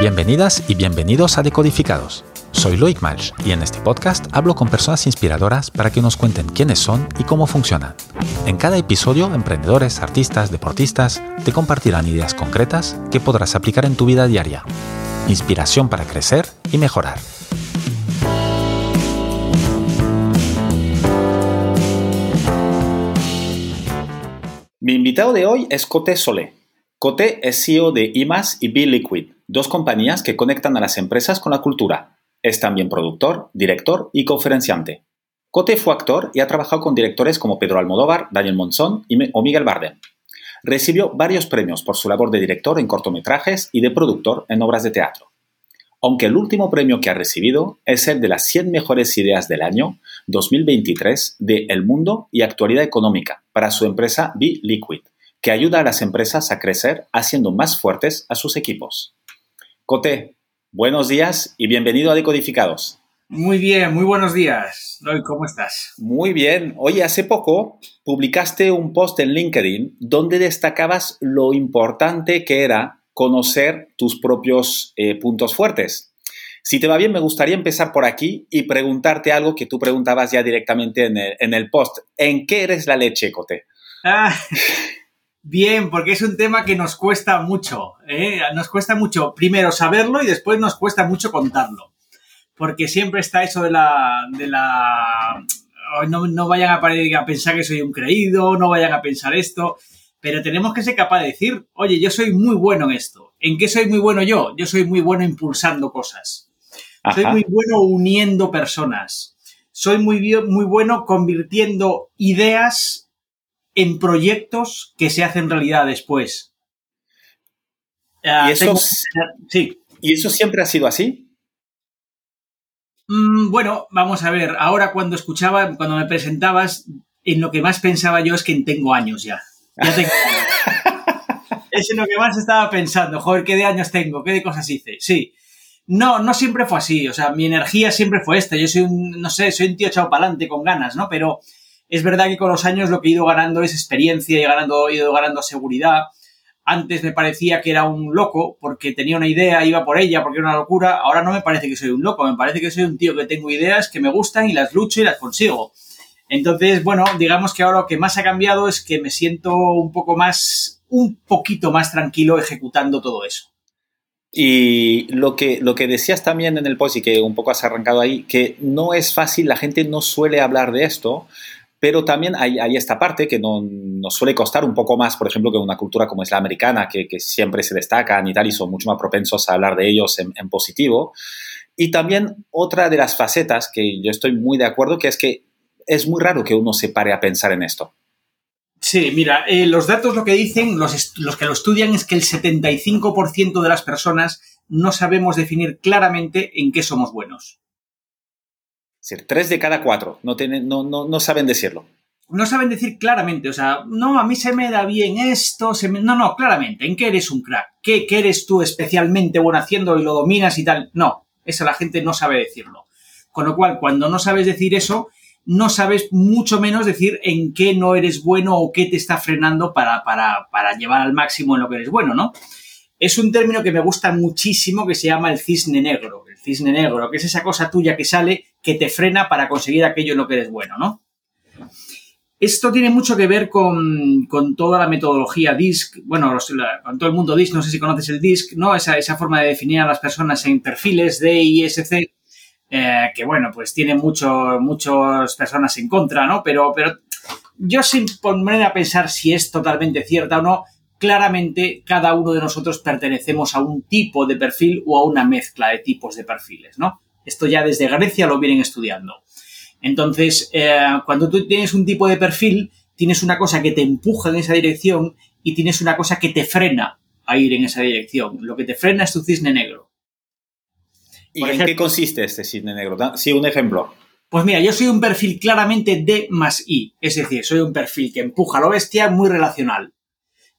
Bienvenidas y bienvenidos a Decodificados. Soy Loic Malch y en este podcast hablo con personas inspiradoras para que nos cuenten quiénes son y cómo funcionan. En cada episodio, emprendedores, artistas, deportistas te compartirán ideas concretas que podrás aplicar en tu vida diaria. Inspiración para crecer y mejorar. Mi invitado de hoy es Cote Solé. Cote es CEO de IMAS y Be Liquid, dos compañías que conectan a las empresas con la cultura. Es también productor, director y conferenciante. Cote fue actor y ha trabajado con directores como Pedro Almodóvar, Daniel Monzón o Miguel Bardem. Recibió varios premios por su labor de director en cortometrajes y de productor en obras de teatro. Aunque el último premio que ha recibido es el de las 100 mejores ideas del año 2023 de El Mundo y Actualidad Económica para su empresa Be Liquid que ayuda a las empresas a crecer haciendo más fuertes a sus equipos. Cote, buenos días y bienvenido a Decodificados. Muy bien, muy buenos días. ¿cómo estás? Muy bien. Oye, hace poco publicaste un post en LinkedIn donde destacabas lo importante que era conocer tus propios eh, puntos fuertes. Si te va bien, me gustaría empezar por aquí y preguntarte algo que tú preguntabas ya directamente en el, en el post. ¿En qué eres la leche, Cote? Ah, Bien, porque es un tema que nos cuesta mucho. ¿eh? Nos cuesta mucho primero saberlo y después nos cuesta mucho contarlo. Porque siempre está eso de la. De la no, no vayan a, a pensar que soy un creído, no vayan a pensar esto. Pero tenemos que ser capaz de decir, oye, yo soy muy bueno en esto. ¿En qué soy muy bueno yo? Yo soy muy bueno impulsando cosas. Soy muy bueno uniendo personas. Soy muy, muy bueno convirtiendo ideas en proyectos que se hacen realidad después. ¿Y, eso, sí. ¿Y eso siempre ha sido así? Mm, bueno, vamos a ver. Ahora cuando escuchaba, cuando me presentabas, en lo que más pensaba yo es que tengo años ya. es en lo que más estaba pensando. Joder, ¿qué de años tengo? ¿Qué de cosas hice? Sí. No, no siempre fue así. O sea, mi energía siempre fue esta. Yo soy un, no sé, soy un tío echado para adelante con ganas, ¿no? Pero es verdad que con los años lo que he ido ganando es experiencia y ganando, he ido ganando seguridad. Antes me parecía que era un loco porque tenía una idea, iba por ella porque era una locura. Ahora no me parece que soy un loco, me parece que soy un tío que tengo ideas que me gustan y las lucho y las consigo. Entonces, bueno, digamos que ahora lo que más ha cambiado es que me siento un poco más, un poquito más tranquilo ejecutando todo eso. Y lo que, lo que decías también en el post y que un poco has arrancado ahí, que no es fácil, la gente no suele hablar de esto, pero también hay, esta parte que no, nos suele costar un poco más, por ejemplo, que una cultura como es la americana, que, siempre se destacan y tal, y son mucho más propensos a hablar de ellos en, positivo. Y también otra de las facetas que yo estoy muy de acuerdo, que es que es muy raro que uno se pare a pensar en esto. Sí, mira, eh, los datos lo que dicen, los que lo estudian, es que el 75% de las personas no sabemos definir claramente en qué somos buenos. Decir, tres de cada cuatro no, tienen, no, no, no saben decirlo. No saben decir claramente, o sea, no, a mí se me da bien esto, se no, no, claramente, ¿en qué eres un crack? ¿Qué, ¿Qué, eres tú especialmente bueno haciendo y lo dominas y tal? No, eso la gente no sabe decirlo. Con lo cual, cuando no sabes decir eso, no sabes mucho menos decir en qué no eres bueno o qué te está frenando para, para, para llevar al máximo en lo que eres bueno, ¿no? Es un término que me gusta muchísimo que se llama el cisne negro. El cisne negro, que es esa cosa tuya que sale que te frena para conseguir aquello en lo que eres bueno, ¿no? Esto tiene mucho que ver con, toda la metodología DISC, bueno, con todo el mundo DISC, no sé si conoces el DISC, ¿no? Esa, esa forma de definir a las personas en perfiles D, I, S, C, eh, que bueno, pues tiene muchas personas en contra, ¿no? Pero, pero yo sin ponerme a pensar si es totalmente cierta o no, claramente cada uno de nosotros pertenecemos a un tipo de perfil o a una mezcla de tipos de perfiles, ¿no? Esto ya desde Grecia lo vienen estudiando. Entonces, eh, cuando tú tienes un tipo de perfil, tienes una cosa que te empuja en esa dirección y tienes una cosa que te frena a ir en esa dirección. Lo que te frena es tu cisne negro. ¿Y en qué consiste este cisne negro? Sí, un ejemplo. Pues mira, yo soy un perfil claramente D más I, es decir, soy un perfil que empuja a lo bestia muy relacional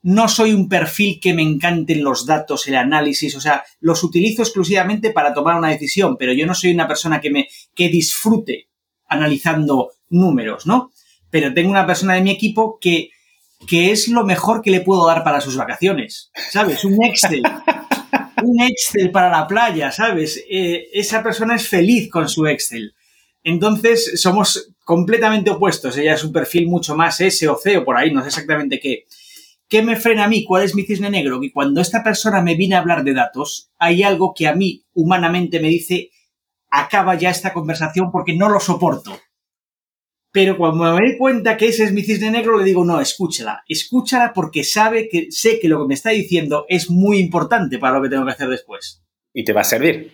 no soy un perfil que me encanten los datos, el análisis, o sea, los utilizo exclusivamente para tomar una decisión, pero yo no soy una persona que me que disfrute analizando números, ¿no? Pero tengo una persona de mi equipo que, que es lo mejor que le puedo dar para sus vacaciones, ¿sabes? Un Excel. un Excel para la playa, ¿sabes? Eh, esa persona es feliz con su Excel. Entonces, somos completamente opuestos. Ella es un perfil mucho más S o C o por ahí, no sé exactamente qué. ¿Qué me frena a mí? ¿Cuál es mi cisne negro? Que cuando esta persona me viene a hablar de datos, hay algo que a mí humanamente me dice, acaba ya esta conversación porque no lo soporto. Pero cuando me doy cuenta que ese es mi cisne negro, le digo, no, escúchala. Escúchala porque sabe que sé que lo que me está diciendo es muy importante para lo que tengo que hacer después. Y te va a servir.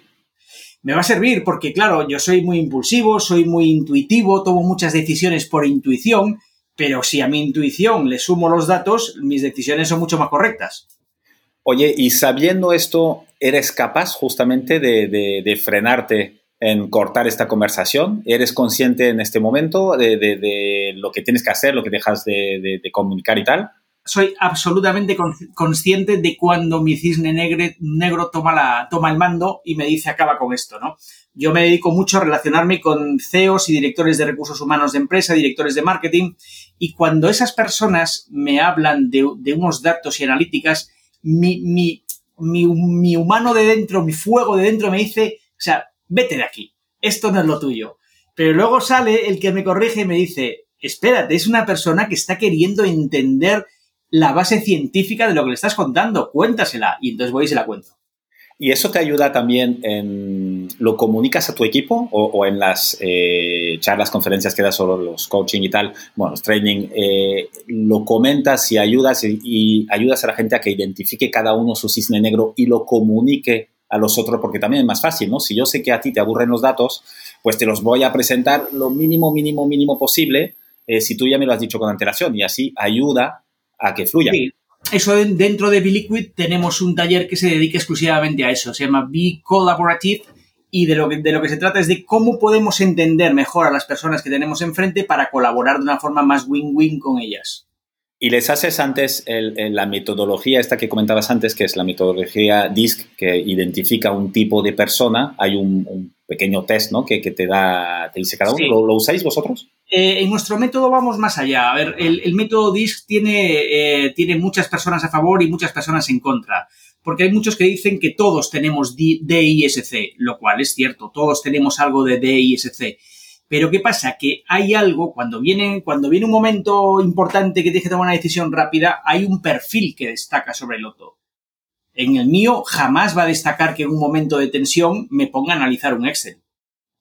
Me va a servir porque, claro, yo soy muy impulsivo, soy muy intuitivo, tomo muchas decisiones por intuición pero si a mi intuición le sumo los datos, mis decisiones son mucho más correctas. Oye, y sabiendo esto, ¿eres capaz justamente de, frenarte en cortar esta conversación? ¿Eres consciente en este momento de, lo que tienes que hacer, lo que dejas de, comunicar y tal? Soy absolutamente consciente de cuando mi cisne negro toma, la, toma el mando y me dice acaba con esto, ¿no? Yo me dedico mucho a relacionarme con CEOs y directores de recursos humanos de empresa, directores de marketing, y cuando esas personas me hablan de, unos datos y analíticas, mi, mi, humano de dentro, mi fuego de dentro me dice, o sea, vete de aquí, esto no es lo tuyo. Pero luego sale el que me corrige y me dice, espérate, es una persona que está queriendo entender la base científica de lo que le estás contando, cuéntasela. Y entonces voy y se la cuento. ¿Y eso te ayuda también en, lo comunicas a tu equipo o, en las eh, charlas, conferencias que das sobre los coaching y tal, bueno, los training, eh, lo comentas y ayudas y, ayudas a la gente a que identifique cada uno su cisne negro y lo comunique a los otros, porque también es más fácil, ¿no? Si yo sé que a ti te aburren los datos, pues te los voy a presentar lo mínimo, mínimo, mínimo posible, eh, si tú ya me lo has dicho con antelación, y así ayuda a que fluya. Eso dentro de Biliquid tenemos un taller que se dedica exclusivamente a eso. Se llama Be Collaborative y de lo, que, de lo que se trata es de cómo podemos entender mejor a las personas que tenemos enfrente para colaborar de una forma más win-win con ellas. Y les haces antes la metodología esta que comentabas antes, que es la metodología DISC, que identifica un tipo de persona. Hay un, pequeño test ¿no? que, te da, te dice cada uno. ¿Lo, usáis vosotros? Eh, en nuestro método vamos más allá. A ver, el, método DISC tiene, eh, tiene muchas personas a favor y muchas personas en contra. Porque hay muchos que dicen que todos tenemos DISC, lo cual es cierto, todos tenemos algo de DISC. Pero ¿qué pasa? Que hay algo, cuando viene, cuando viene un momento importante que tienes que tomar una decisión rápida, hay un perfil que destaca sobre el otro. En el mío jamás va a destacar que en un momento de tensión me ponga a analizar un Excel.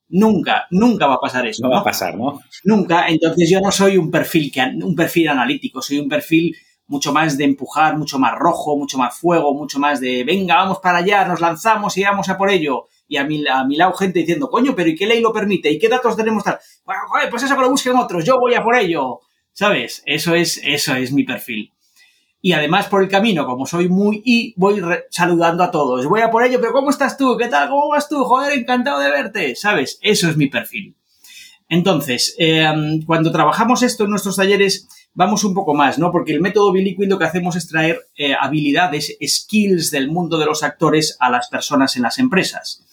Nunca, nunca va a pasar eso. No, va a pasar, ¿no? Nunca. Entonces yo no soy un perfil, que, un perfil analítico, soy un perfil mucho más de empujar, mucho más rojo, mucho más fuego, mucho más de venga, vamos para allá, nos lanzamos y vamos a por ello y a mi, a mi lado gente diciendo, coño, pero ¿y qué ley lo permite? ¿Y qué datos tenemos tal? Bueno, joder, pues eso que lo busquen otros, yo voy a por ello. ¿Sabes? Eso es, eso es mi perfil. Y además por el camino, como soy muy y voy saludando a todos. Voy a por ello, pero ¿cómo estás tú? ¿Qué tal? ¿Cómo vas tú? Joder, encantado de verte. ¿Sabes? Eso es mi perfil. Entonces, em, cuando trabajamos esto en nuestros talleres, vamos un poco más, ¿no? Porque el método Biliquid lo que hacemos es traer eh, habilidades, skills del mundo de los actores a las personas en las empresas.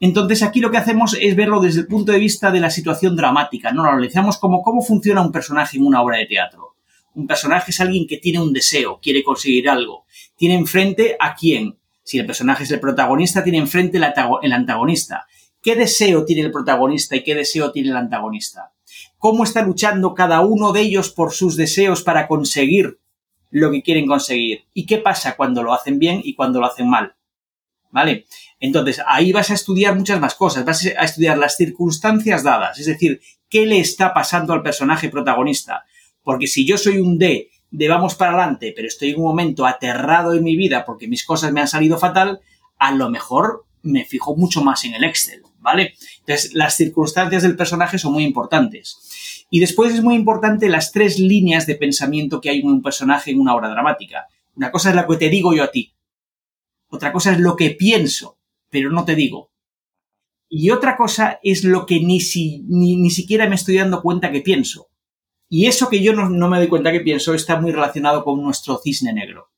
Entonces aquí lo que hacemos es verlo desde el punto de vista de la situación dramática, ¿no? Lo analizamos como cómo funciona un personaje en una obra de teatro. Un personaje es alguien que tiene un deseo, quiere conseguir algo. Tiene enfrente a quién. Si el personaje es el protagonista, tiene enfrente el antagonista. ¿Qué deseo tiene el protagonista y qué deseo tiene el antagonista? ¿Cómo está luchando cada uno de ellos por sus deseos para conseguir lo que quieren conseguir? ¿Y qué pasa cuando lo hacen bien y cuando lo hacen mal? ¿Vale? Entonces, ahí vas a estudiar muchas más cosas, vas a estudiar las circunstancias dadas, es decir, qué le está pasando al personaje protagonista. Porque si yo soy un D de vamos para adelante, pero estoy en un momento aterrado en mi vida porque mis cosas me han salido fatal, a lo mejor me fijo mucho más en el Excel, ¿vale? Entonces, las circunstancias del personaje son muy importantes. Y después es muy importante las tres líneas de pensamiento que hay en un personaje en una obra dramática. Una cosa es la que te digo yo a ti. Otra cosa es lo que pienso pero no te digo. Y otra cosa es lo que ni, si, ni, siquiera me estoy dando cuenta que pienso. Y eso que yo no, me doy cuenta que pienso está muy relacionado con nuestro cisne negro.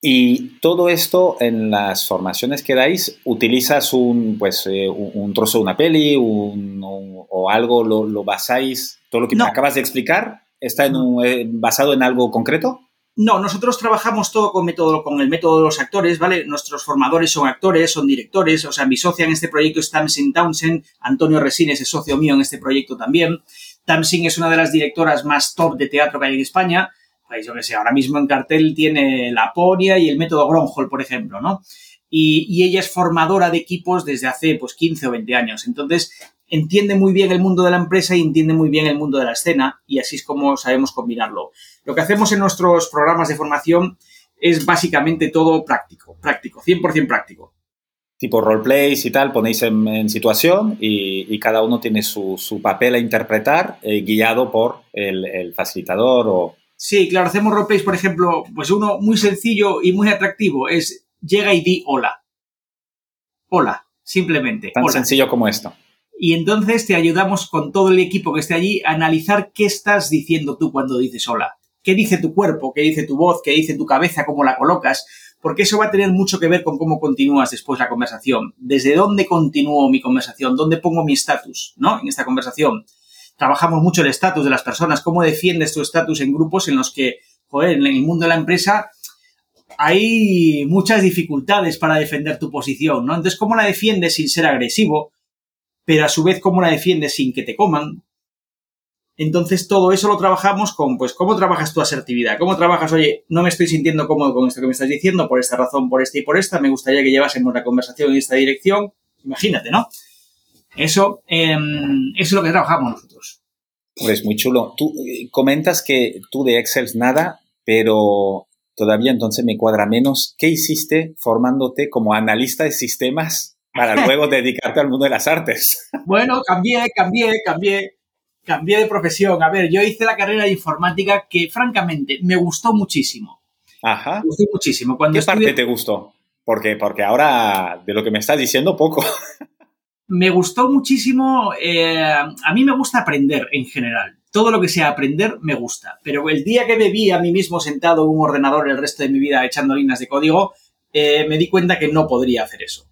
Y todo esto en las formaciones que dais, utilizas un, pues, eh, un, trozo de una peli o algo, lo, basáis, todo lo que me acabas de explicar, ¿está en un, eh, basado en algo concreto? No, nosotros trabajamos todo con, método, con el método de los actores, ¿vale? Nuestros formadores son actores, son directores, o sea, mi socia en este proyecto es Tamsin Townsend, Antonio Resines es socio mío en este proyecto también. Tamsin es una de las directoras más top de teatro que hay en España. Pues yo que sé, ahora mismo en cartel tiene La Ponia y el método Gronholm, por ejemplo, ¿no? Y, y, ella es formadora de equipos desde hace pues 15 o 20 años. Entonces, entiende muy bien el mundo de la empresa y entiende muy bien el mundo de la escena y así es como sabemos combinarlo. Lo que hacemos en nuestros programas de formación es básicamente todo práctico, práctico, 100% práctico. Tipo roleplays y tal, ponéis en, situación y, cada uno tiene su, papel a interpretar, eh, guiado por el, facilitador o... Sí, claro, hacemos roleplays, por ejemplo, pues uno muy sencillo y muy atractivo es llega y di hola. Hola, simplemente. Tan sencillo como esto y entonces te ayudamos con todo el equipo que esté allí a analizar qué estás diciendo tú cuando dices hola. ¿Qué dice tu cuerpo? ¿Qué dice tu voz? ¿Qué dice tu cabeza? ¿Cómo la colocas? Porque eso va a tener mucho que ver con cómo continúas después la conversación. ¿Desde dónde continúo mi conversación? ¿Dónde pongo mi estatus? ¿No? En esta conversación. Trabajamos mucho el estatus de las personas. ¿Cómo defiendes tu estatus en grupos en los que, joder, en el mundo de la empresa hay muchas dificultades para defender tu posición, ¿no? Entonces, ¿cómo la defiendes sin ser agresivo? pero a su vez cómo la defiendes sin que te coman. Entonces todo eso lo trabajamos con, pues, ¿cómo trabajas tu asertividad? ¿Cómo trabajas, oye, no me estoy sintiendo cómodo con esto que me estás diciendo, por esta razón, por esta y por esta, me gustaría que llevásemos la conversación en esta dirección? Imagínate, ¿no? Eso, em, eso es lo que trabajamos nosotros. Pues muy chulo. Tú eh, comentas que tú de Excel nada, pero todavía entonces me cuadra menos. ¿Qué hiciste formándote como analista de sistemas para luego dedicarte al mundo de las artes. Bueno, cambié, cambié, cambié, cambié de profesión. A ver, yo hice la carrera de informática que, francamente, me gustó muchísimo. Ajá. Me gustó muchísimo. Cuando ¿Qué parte te gustó? Porque, porque ahora, de lo que me estás diciendo, poco. Me gustó muchísimo. Eh, a mí me gusta aprender en general. Todo lo que sea aprender me gusta. Pero el día que me vi a mí mismo sentado en un ordenador el resto de mi vida echando líneas de código, eh, me di cuenta que no podría hacer eso.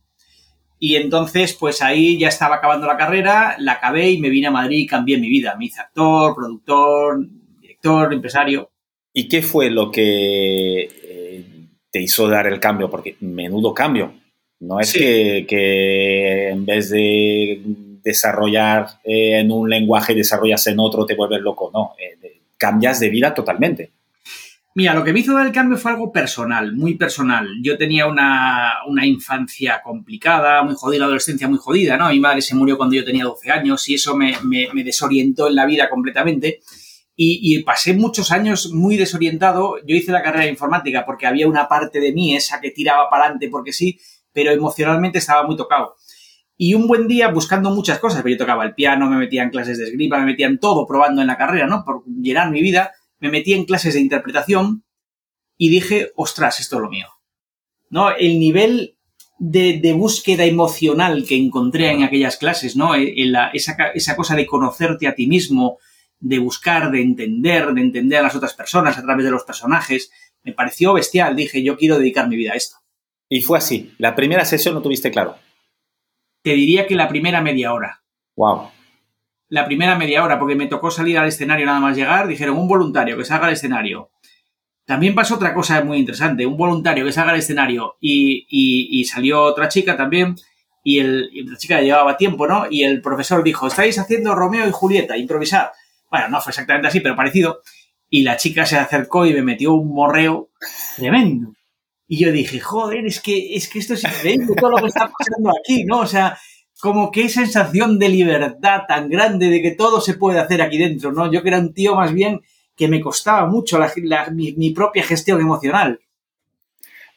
Y entonces, pues ahí ya estaba acabando la carrera, la acabé y me vine a Madrid y cambié mi vida. Me hice actor, productor, director, empresario. ¿Y qué fue lo que eh, te hizo dar el cambio? Porque menudo cambio. No es que, en vez de desarrollar eh, en un lenguaje, desarrollas en otro, te vuelves loco. No, eh, cambias de vida totalmente. Mira, lo que me hizo dar el cambio fue algo personal, muy personal. Yo tenía una, infancia complicada, muy jodida, una adolescencia muy jodida, ¿no? Mi madre se murió cuando yo tenía 12 años y eso me, desorientó en la vida completamente. Y, pasé muchos años muy desorientado. Yo hice la carrera de informática porque había una parte de mí, esa que tiraba para adelante porque sí, pero emocionalmente estaba muy tocado. Y un buen día, buscando muchas cosas, yo tocaba el piano, me metía en clases de esgrima, me metía en todo probando en la carrera, ¿no? Por llenar mi vida me metí en clases de interpretación y dije, ostras, esto es lo mío. ¿No? El nivel de, búsqueda emocional que encontré en aquellas clases, ¿no? E, esa, esa, cosa de conocerte a ti mismo, de buscar, de entender, de entender a las otras personas a través de los personajes, me pareció bestial. Dije, yo quiero dedicar mi vida a esto. Y fue así. La primera sesión lo tuviste claro. Te diría que la primera media hora. Wow la primera media hora, porque me tocó salir al escenario nada más llegar, dijeron un voluntario que salga al escenario. También pasó otra cosa muy interesante, un voluntario que salga al escenario y, salió otra chica también, y, el, la chica llevaba tiempo, ¿no? Y el profesor dijo, estáis haciendo Romeo y Julieta, improvisar. Bueno, no fue exactamente así, pero parecido. Y la chica se acercó y me metió un morreo tremendo. Y yo dije, joder, es que, es que esto es increíble todo lo que está pasando aquí, ¿no? O sea, como qué sensación de libertad tan grande de que todo se puede hacer aquí dentro, ¿no? Yo que era un tío más bien que me costaba mucho mi, propia gestión emocional.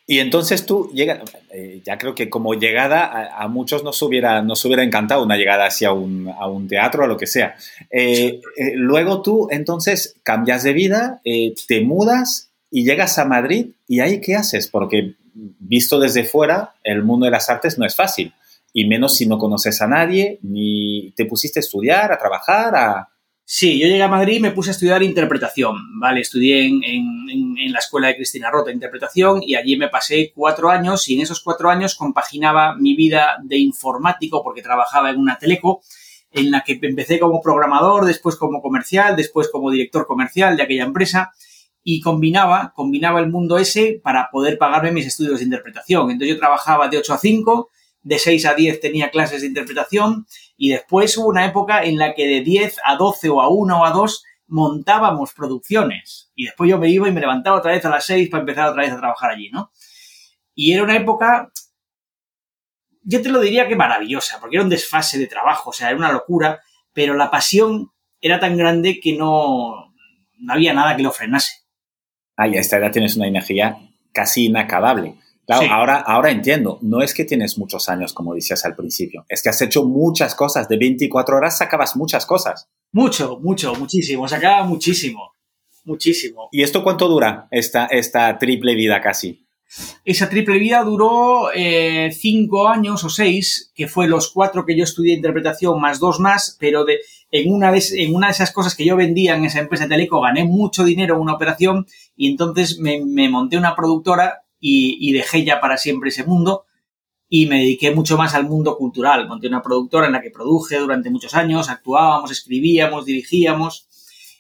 Y entonces tú llegas, eh, ya creo que como llegada a, muchos nos hubiera, nos hubiera encantado una llegada hacia un, a un teatro o lo que sea. Eh, eh, luego tú entonces cambias de vida, te mudas y llegas a Madrid y ahí qué haces? Porque visto desde fuera, el mundo de las artes no es fácil y menos si no conoces a nadie, ni te pusiste a estudiar, a trabajar, a... Sí, yo llegué a Madrid y me puse a estudiar interpretación, ¿vale? Estudié en, en, la escuela de Cristina Rota interpretación y allí me pasé cuatro años y en esos cuatro años compaginaba mi vida de informático porque trabajaba en una teleco en la que empecé como programador, después como comercial, después como director comercial de aquella empresa y combinaba, combinaba el mundo ese para poder pagarme mis estudios de interpretación. Entonces yo trabajaba de 8 a 5, de 6 a 10 tenía clases de interpretación y después hubo una época en la que de 10 a 12 o a 1 o a 2 montábamos producciones y después yo me iba y me levantaba otra vez a las 6 para empezar otra vez a trabajar allí, ¿no? Y era una época, yo te lo diría que maravillosa, porque era un desfase de trabajo, o sea, era una locura, pero la pasión era tan grande que no, no había nada que lo frenase. Ay, a esta edad tienes una energía casi inacabable. Claro, ahora, ahora entiendo, no es que tienes muchos años, como decías al principio, es que has hecho muchas cosas, de 24 horas sacabas muchas cosas. Mucho, mucho, muchísimo, sacaba muchísimo, muchísimo. ¿Y esto cuánto dura, esta, esta triple vida casi? Esa triple vida duró eh, cinco años o seis, que fue los cuatro que yo estudié interpretación más dos más, pero de, en, una de, en una de esas cosas que yo vendía en esa empresa de Teleco gané mucho dinero en una operación y entonces me, monté una productora y, dejé ya para siempre ese mundo y me dediqué mucho más al mundo cultural. Monté una productora en la que produje durante muchos años, actuábamos, escribíamos, dirigíamos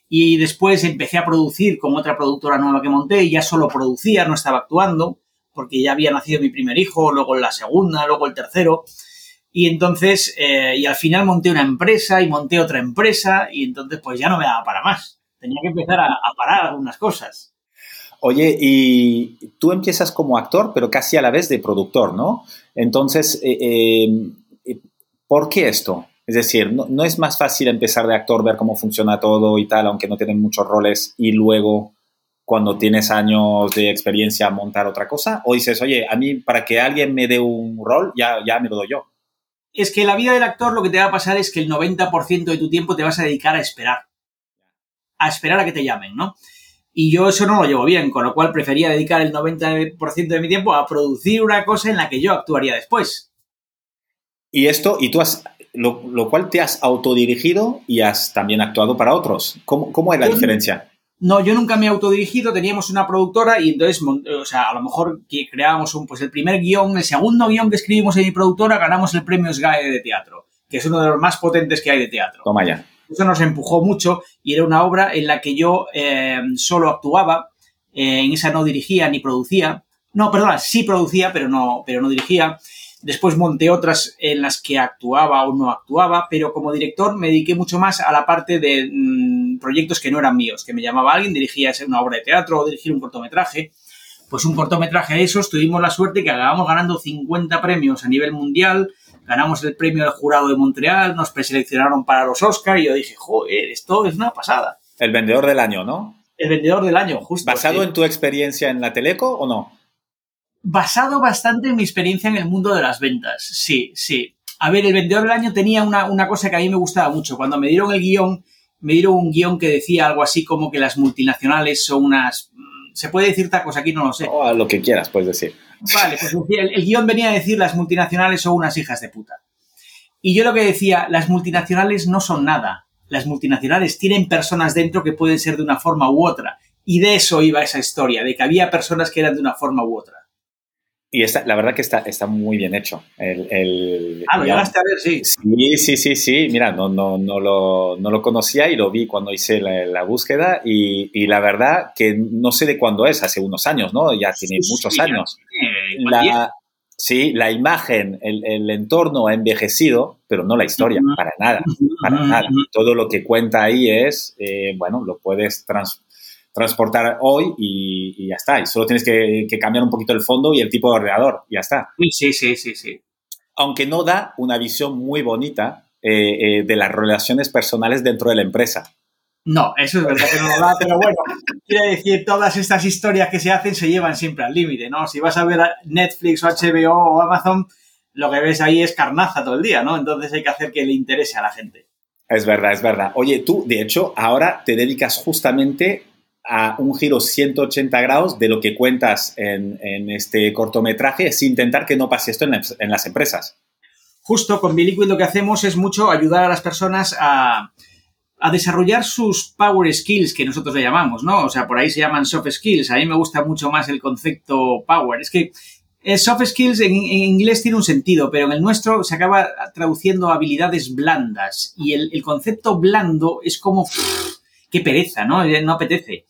y después empecé a producir con otra productora nueva que monté y ya solo producía, no estaba actuando, porque ya había nacido mi primer hijo, luego la segunda, luego el tercero. Y entonces, eh, y al final monté una empresa y monté otra empresa y entonces pues ya no me daba para más. Tenía que empezar a, parar algunas cosas. Oye, y tú empiezas como actor, pero casi a la vez de productor, ¿no? Entonces, eh, eh, ¿por qué esto? Es decir, no, es más fácil empezar de actor, ver cómo funciona todo y tal, aunque no tienen muchos roles, y luego, cuando tienes años de experiencia, montar otra cosa? ¿O dices, oye, a mí, para que alguien me dé un rol, ya, ya me lo doy yo? Es que la vida del actor lo que te va a pasar es que el 90% de tu tiempo te vas a dedicar a esperar. A esperar a que te llamen, ¿no? Y yo eso no lo llevo bien, con lo cual prefería dedicar el 90% de mi tiempo a producir una cosa en la que yo actuaría después. Y esto, y tú has, lo, cual te has autodirigido y has también actuado para otros. ¿Cómo, cómo es la diferencia? No, yo nunca me he autodirigido, teníamos una productora y entonces, o sea, a lo mejor que creábamos un, pues el primer guion, el segundo guion que escribimos en mi productora, ganamos el premio SGAE de teatro, que es uno de los más potentes que hay de teatro. Toma ya. Eso nos empujó mucho y era una obra en la que yo eh, solo actuaba, eh, en esa no dirigía ni producía. No, perdona, sí producía, pero no, pero no dirigía. Después monté otras en las que actuaba o no actuaba, pero como director me dediqué mucho más a la parte de mm, proyectos que no eran míos, que me llamaba alguien, dirigía una obra de teatro o dirigir un cortometraje. Pues un cortometraje de esos tuvimos la suerte que acabamos ganando 50 premios a nivel mundial, ganamos el premio del jurado de Montreal, nos preseleccionaron para los Oscars y yo dije, joder, esto es una pasada. El vendedor del año, ¿no? El vendedor del año, justo. ¿Basado en tu experiencia en la Teleco o no? basado bastante en mi experiencia en el mundo de las ventas. Sí, sí. A ver, el vendedor del año tenía una, cosa que a mí me gustaba mucho. Cuando me dieron el guion, me dieron un guion que decía algo así como que las multinacionales son unas... Mm, ¿Se puede decir tacos? Aquí no lo sé. O a lo que quieras, puedes decir. Vale, pues el, el guion venía a decir las multinacionales son unas hijas de puta. Y yo lo que decía, las multinacionales no son nada. Las multinacionales tienen personas dentro que pueden ser de una forma u otra. Y de eso iba esa historia, de que había personas que eran de una forma u otra. Y está, la verdad que está, está muy bien hecho. El, el ah, lo llegaste a ver, sí. Sí, sí, sí, sí. Mira, no, no, no, lo, no lo conocía y lo vi cuando hice la, búsqueda y, y, la verdad que no sé de cuándo es, hace unos años, ¿no? Ya tiene muchos años. La, sí, la imagen, el, el, entorno ha envejecido, pero no la historia, para nada, para nada. Todo lo que cuenta ahí es, eh, bueno, lo puedes trans transportar hoy y, ya está. Y solo tienes que, cambiar un poquito el fondo y el tipo de ordenador, y ya está. Sí, sí, sí, sí. Aunque no da una visión muy bonita eh, eh, de las relaciones personales dentro de la empresa. No, eso es verdad que no lo da, pero bueno, quiere decir, todas estas historias que se hacen se llevan siempre al límite, ¿no? Si vas a ver Netflix o HBO o Amazon, lo que ves ahí es carnaza todo el día, ¿no? Entonces hay que hacer que le interese a la gente. Es verdad, es verdad. Oye, tú, de hecho, ahora te dedicas justamente a un giro 180 grados de lo que cuentas en, este cortometraje, es intentar que no pase esto en las, empresas. Justo con Biliquid lo que hacemos es mucho ayudar a las personas a, desarrollar sus power skills, que nosotros le llamamos, ¿no? O sea, por ahí se llaman soft skills. A mí me gusta mucho más el concepto power. Es que eh, soft skills en, inglés tiene un sentido, pero en el nuestro se acaba traduciendo habilidades blandas. Y el, concepto blando es como, qué pereza, ¿no? No apetece.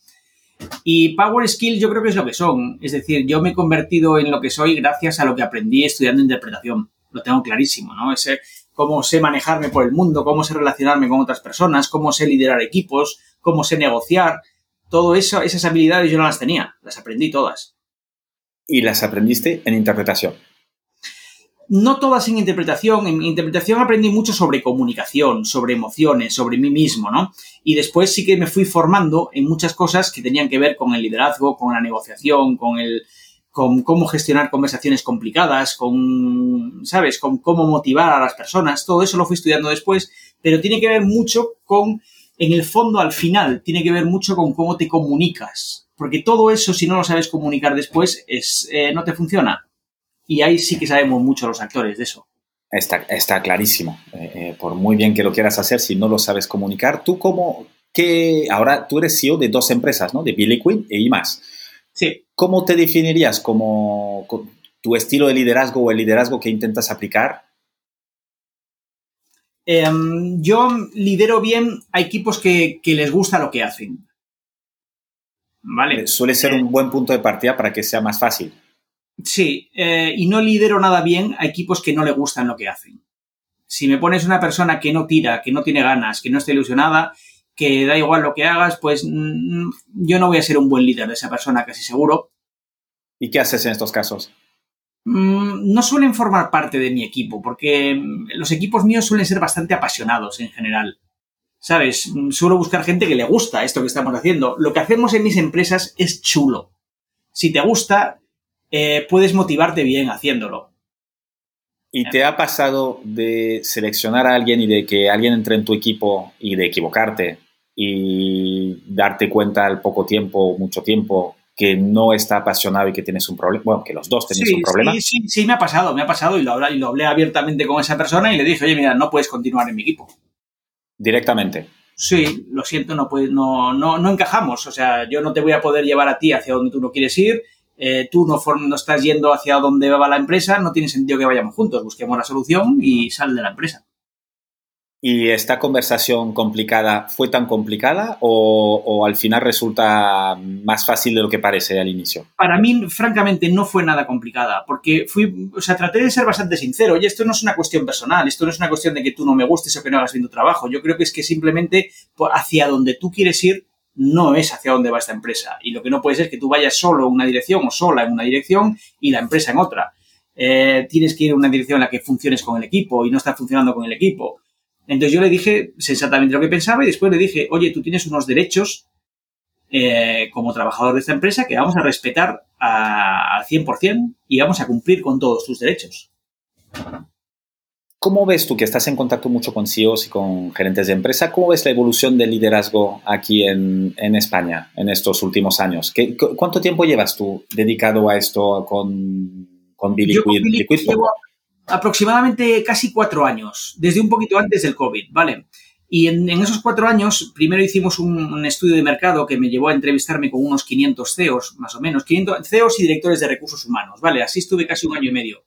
Y Power Skills yo creo que es lo que son. Es decir, yo me he convertido en lo que soy gracias a lo que aprendí estudiando interpretación. Lo tengo clarísimo, ¿no? Ese, cómo sé manejarme por el mundo, cómo sé relacionarme con otras personas, cómo sé liderar equipos, cómo sé negociar. Todo eso, esas habilidades yo no las tenía, las aprendí todas. ¿Y las aprendiste en interpretación? no todas en interpretación. En interpretación aprendí mucho sobre comunicación, sobre emociones, sobre mí mismo, ¿no? Y después sí que me fui formando en muchas cosas que tenían que ver con el liderazgo, con la negociación, con el con cómo gestionar conversaciones complicadas, con, ¿sabes?, con cómo motivar a las personas. Todo eso lo fui estudiando después, pero tiene que ver mucho con, en el fondo, al final, tiene que ver mucho con cómo te comunicas. Porque todo eso, si no lo sabes comunicar después, es, eh, no te funciona. Y ahí sí que sabemos mucho los actores de eso. Está, está clarísimo. Eh, eh, por muy bien que lo quieras hacer, si no lo sabes comunicar, tú como que ahora tú eres CEO de dos empresas, ¿no? De Billy Quinn e IMAS. Sí. ¿Cómo te definirías como tu estilo de liderazgo o el liderazgo que intentas aplicar? Em, yo lidero bien a equipos que, que, les gusta lo que hacen. ¿Vale? Suele ser un buen punto de partida para que sea más fácil. Sí, eh, y no lidero nada bien a equipos que no le gustan lo que hacen. Si me pones una persona que no tira, que no tiene ganas, que no está ilusionada, que da igual lo que hagas, pues mm, yo no voy a ser un buen líder de esa persona, casi seguro. ¿Y qué haces en estos casos? Mm, no suelen formar parte de mi equipo, porque mm, los equipos míos suelen ser bastante apasionados en general. ¿Sabes? Suelo buscar gente que le gusta esto que estamos haciendo. Lo que hacemos en mis empresas es chulo. Si te gusta, eh, puedes motivarte bien haciéndolo. ¿Y te ha pasado de seleccionar a alguien y de que alguien entre en tu equipo y de equivocarte y darte cuenta al poco tiempo, mucho tiempo, que no está apasionado y que tienes un problema? Bueno, que los dos tenéis un problema. Sí, sí, sí, me ha pasado, me ha pasado y lo, hablé, y lo hablé abiertamente con esa persona y le dije, oye, mira, no puedes continuar en mi equipo. Directamente. Sí, lo siento, no, puedes, no, no, no encajamos. O sea, yo no te voy a poder llevar a ti hacia donde tú no quieres ir eh, tú no, no, estás yendo hacia donde va la empresa, no tiene sentido que vayamos juntos, busquemos la solución y sal de la empresa. ¿Y esta conversación complicada fue tan complicada o, al final resulta más fácil de lo que parece al inicio? Para mí, francamente, no fue nada complicada, porque fui, o sea, traté de ser bastante sincero. Y esto no es una cuestión personal, esto no es una cuestión de que tú no me gustes o que no hagas bien tu trabajo. Yo creo que es que simplemente hacia donde tú quieres ir no es hacia dónde va esta empresa. Y lo que no puede ser es que tú vayas solo en una dirección o sola en una dirección y la empresa en otra. Eh, tienes que ir en una dirección en la que funciones con el equipo y no estás funcionando con el equipo. Entonces yo le dije sensatamente lo que pensaba y después le dije, oye, tú tienes unos derechos eh, como trabajador de esta empresa que vamos a respetar al 100% y vamos a cumplir con todos tus derechos. ¿Cómo ves tú que estás en contacto mucho con CEOs y con gerentes de empresa? ¿Cómo ves la evolución del liderazgo aquí en, España en estos últimos años? ¿Qué, ¿Cuánto tiempo llevas tú dedicado a esto con, con Billy aproximadamente casi cuatro años, desde un poquito antes del COVID, ¿vale? Y en, esos cuatro años, primero hicimos un, estudio de mercado que me llevó a entrevistarme con unos 500 CEOs, más o menos, 500 CEOs y directores de recursos humanos, ¿vale? Así estuve casi un año y medio.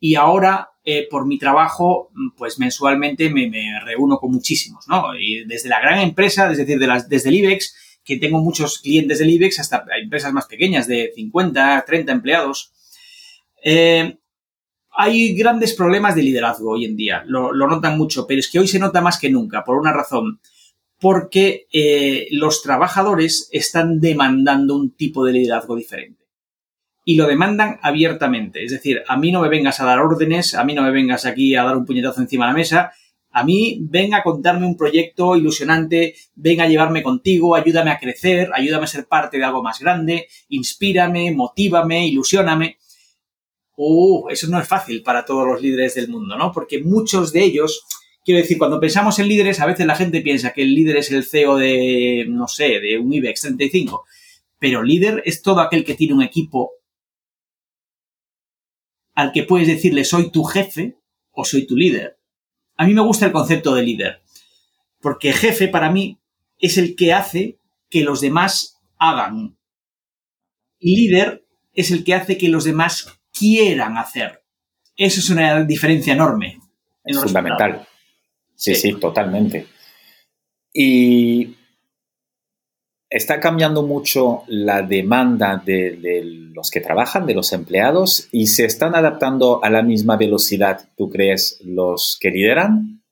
Y ahora, eh, por mi trabajo, pues mensualmente me, reúno con muchísimos, ¿no? Y desde la gran empresa, es decir, de las, desde el IBEX, que tengo muchos clientes del IBEX, hasta empresas más pequeñas, de 50, 30 empleados. Eh, hay grandes problemas de liderazgo hoy en día, lo, notan mucho, pero es que hoy se nota más que nunca, por una razón, porque eh, los trabajadores están demandando un tipo de liderazgo diferente y lo demandan abiertamente. Es decir, a mí no me vengas a dar órdenes, a mí no me vengas aquí a dar un puñetazo encima de la mesa, a mí venga a contarme un proyecto ilusionante, venga a llevarme contigo, ayúdame a crecer, ayúdame a ser parte de algo más grande, inspírame, motívame, ilusioname. Uh, eso no es fácil para todos los líderes del mundo, ¿no? Porque muchos de ellos, quiero decir, cuando pensamos en líderes, a veces la gente piensa que el líder es el CEO de, no sé, de un IBEX 35, pero líder es todo aquel que tiene un equipo al que puedes decirle soy tu jefe o soy tu líder. A mí me gusta el concepto de líder, porque jefe para mí es el que hace que los demás hagan. Líder es el que hace que los demás quieran hacer. Eso es una diferencia enorme. Es fundamental. Sí, sí, sí, totalmente. Y está cambiando mucho la demanda de, los que trabajan, de los empleados, y se están adaptando a la misma velocidad, ¿tú crees, los que lideran?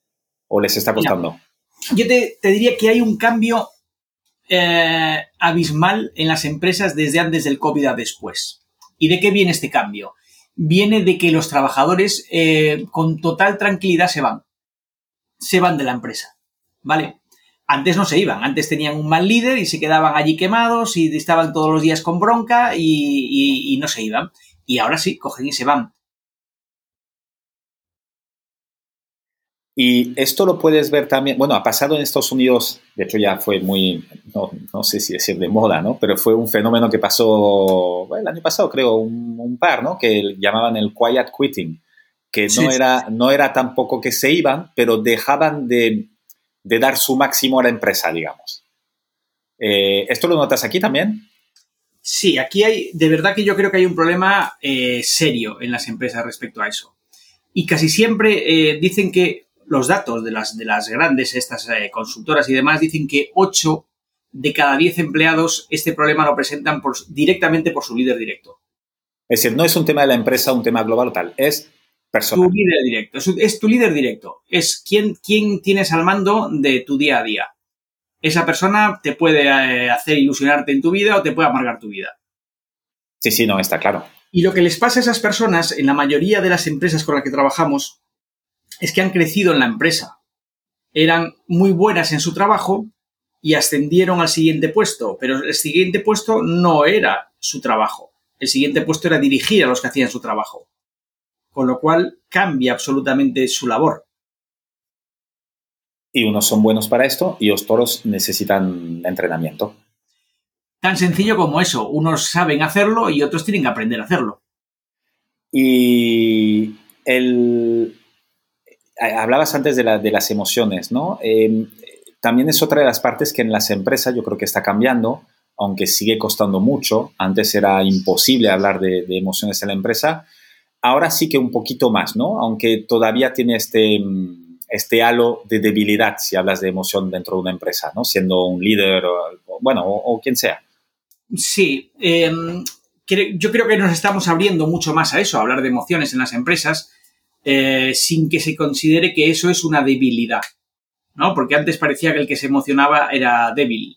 ¿O les está costando? yo te, diría que hay un cambio eh, abismal en las empresas desde antes del COVID a después. ¿Y de qué viene este cambio? Viene de que los trabajadores eh, con total tranquilidad se van. Se van de la empresa. ¿Vale? Antes no se iban, antes tenían un mal líder y se quedaban allí quemados y estaban todos los días con bronca y, no se iban. Y ahora sí, cogen y se van. Y esto lo puedes ver también, bueno, ha pasado en Estados Unidos, de hecho ya fue muy, no, sé si decir de moda, ¿no? Pero fue un fenómeno que pasó el año pasado, creo, un, par, ¿no? Que llamaban el quiet quitting, que no, era, no era tampoco que se iban, pero dejaban de, de dar su máximo a la empresa, digamos. Eh, ¿Esto lo notas aquí también? Sí, aquí hay, de verdad que yo creo que hay un problema eh, serio en las empresas respecto a eso. Y casi siempre eh, dicen que los datos de las, de las grandes, estas consultoras y demás, dicen que 8 de cada 10 empleados este problema lo presentan por, directamente por su líder directo. Es decir, no es un tema de la empresa, un tema global tal, es Personal. Tu líder directo. Es, tu líder directo. Es quién, quién tienes al mando de tu día a día. Esa persona te puede eh, hacer ilusionarte en tu vida o te puede amargar tu vida. Sí, sí, no, está claro. Y lo que les pasa a esas personas, en la mayoría de las empresas con las que trabajamos, es que han crecido en la empresa. Eran muy buenas en su trabajo y ascendieron al siguiente puesto, pero el siguiente puesto no era su trabajo. El siguiente puesto era dirigir a los que hacían su trabajo con lo cual cambia absolutamente su labor. Y unos son buenos para esto y los toros necesitan entrenamiento. Tan sencillo como eso, unos saben hacerlo y otros tienen que aprender a hacerlo. Y el... hablabas antes de, las emociones, ¿no? Em, también es otra de las partes que en las empresas yo creo que está cambiando, aunque sigue costando mucho. Antes era imposible hablar de emociones en la empresa ahora sí que un poquito más, ¿no? Aunque todavía tiene este, mm, este halo de debilidad si hablas de emoción dentro de una empresa, ¿no? Siendo un líder, o, bueno, o, quien sea. Sí, em, yo creo que nos estamos abriendo mucho más a eso, a hablar de emociones en las empresas, eh, sin que se considere que eso es una debilidad, ¿no? Porque antes parecía que el que se emocionaba era débil.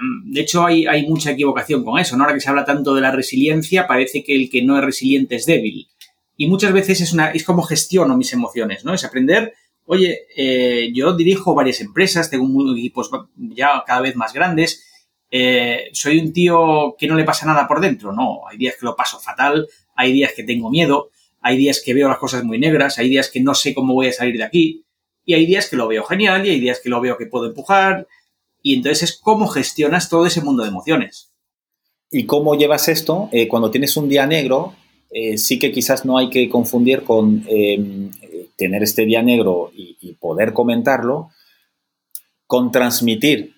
Mm, de hecho, hay, mucha equivocación con eso. ¿no? Ahora que se habla tanto de la resiliencia, parece que el que no es resiliente es débil. Y muchas veces es, una, es como gestiono mis emociones, ¿no? Es aprender, oye, eh, yo dirijo varias empresas, tengo equipos ya cada vez más grandes, eh, soy un tío que no le pasa nada por dentro, no, hay días que lo paso fatal, hay días que tengo miedo, hay días que veo las cosas muy negras, hay días que no sé cómo voy a salir de aquí, y hay días que lo veo genial, y hay días que lo veo que puedo empujar, y entonces es cómo gestionas todo ese mundo de emociones. ¿Y cómo llevas esto? Eh, cuando tienes un día negro, eh, sí que quizás no hay que confundir con em, tener este día negro y, poder comentarlo, con transmitir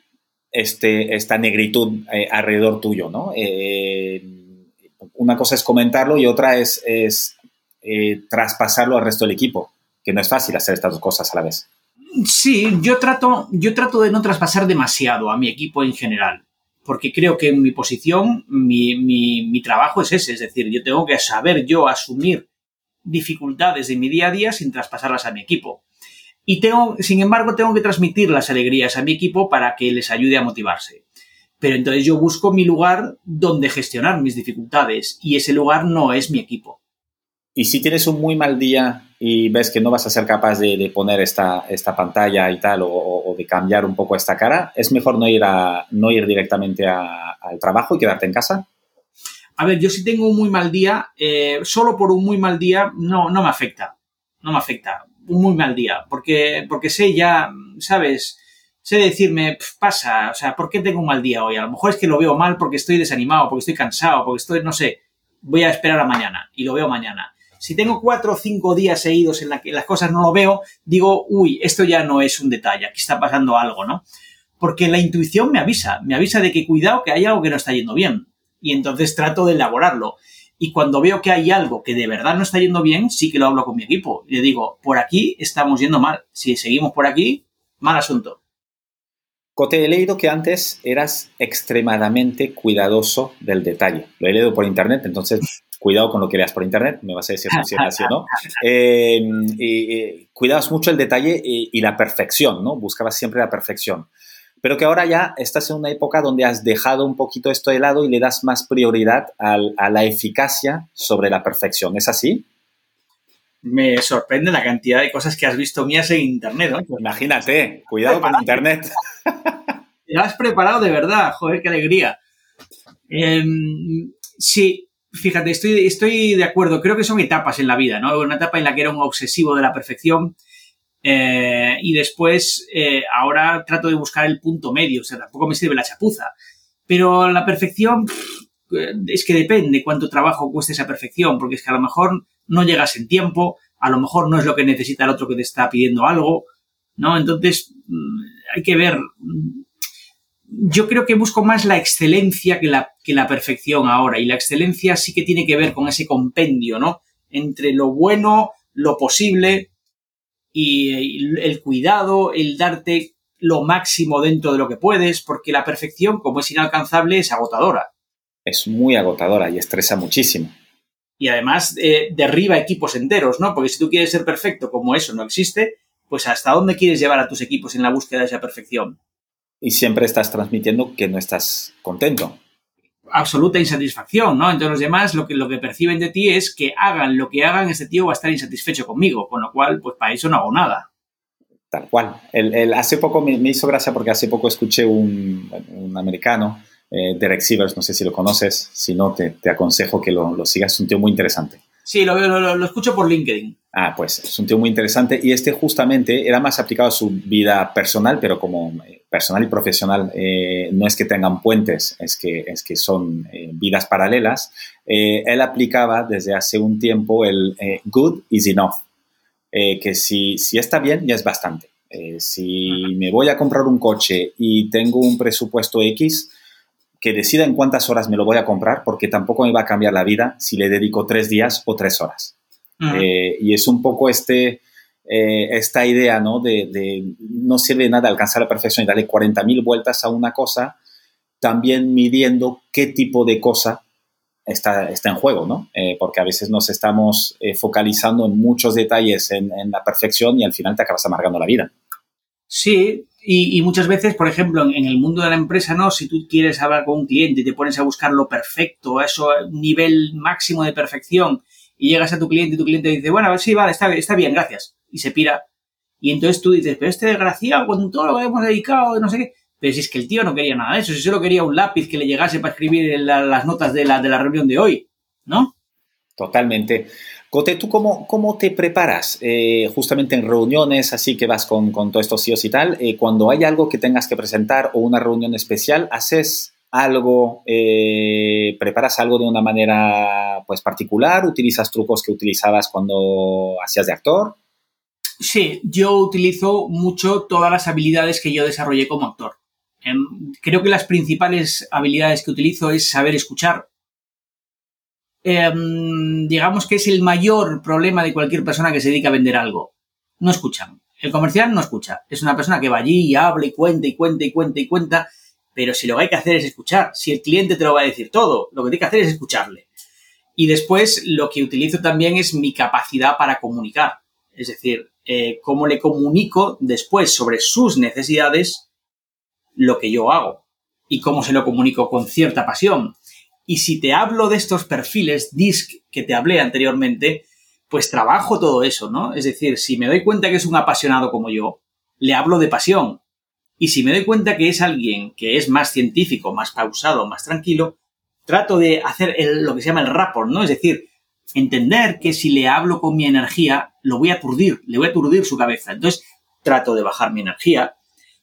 este, esta negritud eh, alrededor tuyo, ¿no? una cosa es comentarlo y otra es, es traspasarlo al resto del equipo, que no es fácil hacer estas dos cosas a la vez. Sí, yo trato, yo trato de no traspasar demasiado a mi equipo en general, porque creo que en mi posición, mi, mi, trabajo es ese, es decir, yo tengo que saber yo asumir dificultades de mi día a día sin traspasarlas a mi equipo. Y tengo, sin embargo, tengo que transmitir las alegrías a mi equipo para que les ayude a motivarse. Pero entonces yo busco mi lugar donde gestionar mis dificultades y ese lugar no es mi equipo. Y si tienes un muy mal día y ves que no vas a ser capaz de, poner esta, esta, pantalla y tal, o, de cambiar un poco esta cara, ¿es mejor no ir, a, no ir directamente al trabajo y quedarte en casa? A ver, yo si tengo un muy mal día, eh, solo por un muy mal día no, no me afecta. No me afecta. Un muy mal día. Porque, porque sé ya, ¿sabes? Sé decirme, pasa, o sea, ¿por qué tengo un mal día hoy? A lo mejor es que lo veo mal porque estoy desanimado, porque estoy cansado, porque estoy, no sé, voy a esperar a mañana y lo veo mañana si tengo cuatro o cinco días seguidos en la que las cosas no lo veo, digo, uy, esto ya no es un detalle, aquí está pasando algo, ¿no? Porque la intuición me avisa, me avisa de que cuidado, que hay algo que no está yendo bien. Y entonces trato de elaborarlo. Y cuando veo que hay algo que de verdad no está yendo bien, sí que lo hablo con mi equipo. Y le digo, por aquí estamos yendo mal. Si seguimos por aquí, mal asunto. Cote, he leído que antes eras extremadamente cuidadoso del detalle. Lo he leído por internet, entonces cuidado con lo que leas por internet, me vas a decir si es así o no. Eh, cuidabas mucho el detalle y, la perfección, ¿no? Buscabas siempre la perfección. Pero que ahora ya estás en una época donde has dejado un poquito esto de lado y le das más prioridad a la eficacia sobre la perfección. ¿Es así? me sorprende la cantidad de cosas que has visto mías en internet. ¿no? Imagínate, cuidado con internet. Te has preparado de verdad, joder, qué alegría. Em, sí, fíjate, estoy, estoy de acuerdo. Creo que son etapas en la vida, ¿no? Una etapa en la que era un obsesivo de la perfección eh, y después eh, ahora trato de buscar el punto medio. O sea, tampoco me sirve la chapuza. Pero la perfección es que depende cuánto trabajo cueste esa perfección, porque es que a lo mejor no llegas en tiempo, a lo mejor no es lo que necesita el otro que te está pidiendo algo, ¿no? Entonces, mm, hay que ver. Yo creo que busco más la excelencia que la, que la perfección ahora, y la excelencia sí que tiene que ver con ese compendio, ¿no? Entre lo bueno, lo posible y el cuidado, el darte lo máximo dentro de lo que puedes, porque la perfección, como es inalcanzable, es agotadora es muy agotadora y estresa muchísimo. Y además eh, derriba equipos enteros, ¿no? Porque si tú quieres ser perfecto como eso no existe, pues ¿hasta dónde quieres llevar a tus equipos en la búsqueda de esa perfección? Y siempre estás transmitiendo que no estás contento. Absoluta insatisfacción, ¿no? Entonces los demás lo que, lo que perciben de ti es que hagan lo que hagan, este tío va a estar insatisfecho conmigo, con lo cual, pues para eso no hago nada. Tal cual. El, hace poco me, hizo gracia porque hace poco escuché un, un americano eh, Derek Sievers, no sé si lo conoces, si no, te, aconsejo que lo, sigas, es un tío muy interesante. Sí, lo, lo, lo, escucho por LinkedIn. Ah, pues es un tío muy interesante y este justamente era más aplicado a su vida personal, pero como eh, personal y profesional eh, no es que tengan puentes, es que, es que son vidas paralelas. él aplicaba desde hace un tiempo el good is enough, que si, si está bien ya es bastante. si me voy a comprar un coche y tengo un presupuesto X, que decida en cuántas horas me lo voy a comprar, porque tampoco me va a cambiar la vida si le dedico tres días o tres horas. Eh, y es un poco este, eh, esta idea, ¿no? De, no sirve de nada alcanzar la perfección y darle 40.000 vueltas a una cosa, también midiendo qué tipo de cosa está, está en juego, ¿no? Eh, porque a veces nos estamos focalizando en muchos detalles en, en, la perfección y al final te acabas amargando la vida. Sí, y, muchas veces, por ejemplo, en, el mundo de la empresa, ¿no? Si tú quieres hablar con un cliente y te pones a buscar lo perfecto, a eso, nivel máximo de perfección, y llegas a tu cliente y tu cliente dice, bueno, a ver, sí, vale, está, está bien, gracias. Y se pira. Y entonces tú dices, pero este desgraciado, con todo lo que hemos dedicado, no sé qué. Pero si es que el tío no quería nada de eso, si solo quería un lápiz que le llegase para escribir las notas de la, de la reunión de hoy, ¿no? Totalmente. Cote, ¿tú cómo, cómo te preparas eh, justamente en reuniones, así que vas con, con todos estos CEOs y tal? Eh, cuando hay algo que tengas que presentar o una reunión especial, ¿haces algo, eh, preparas algo de una manera pues particular? ¿Utilizas trucos que utilizabas cuando hacías de actor? Sí, yo utilizo mucho todas las habilidades que yo desarrollé como actor. Creo que las principales habilidades que utilizo es saber escuchar, Em, digamos que es el mayor problema de cualquier persona que se dedica a vender algo. No escuchan. El comercial no escucha. Es una persona que va allí y habla y cuenta y cuenta y cuenta y cuenta, pero si lo que hay que hacer es escuchar, si el cliente te lo va a decir todo, lo que tiene que hacer es escucharle. Y después lo que utilizo también es mi capacidad para comunicar. Es decir, eh, cómo le comunico después sobre sus necesidades lo que yo hago. Y cómo se lo comunico con cierta pasión, y si te hablo de estos perfiles DISC que te hablé anteriormente, pues trabajo todo eso, ¿no? Es decir, si me doy cuenta que es un apasionado como yo, le hablo de pasión. Y si me doy cuenta que es alguien que es más científico, más pausado, más tranquilo, trato de hacer lo que se llama el rapport, ¿no? Es decir, entender que si le hablo con mi energía, lo voy a aturdir, le voy a aturdir su cabeza. Entonces, trato de bajar mi energía,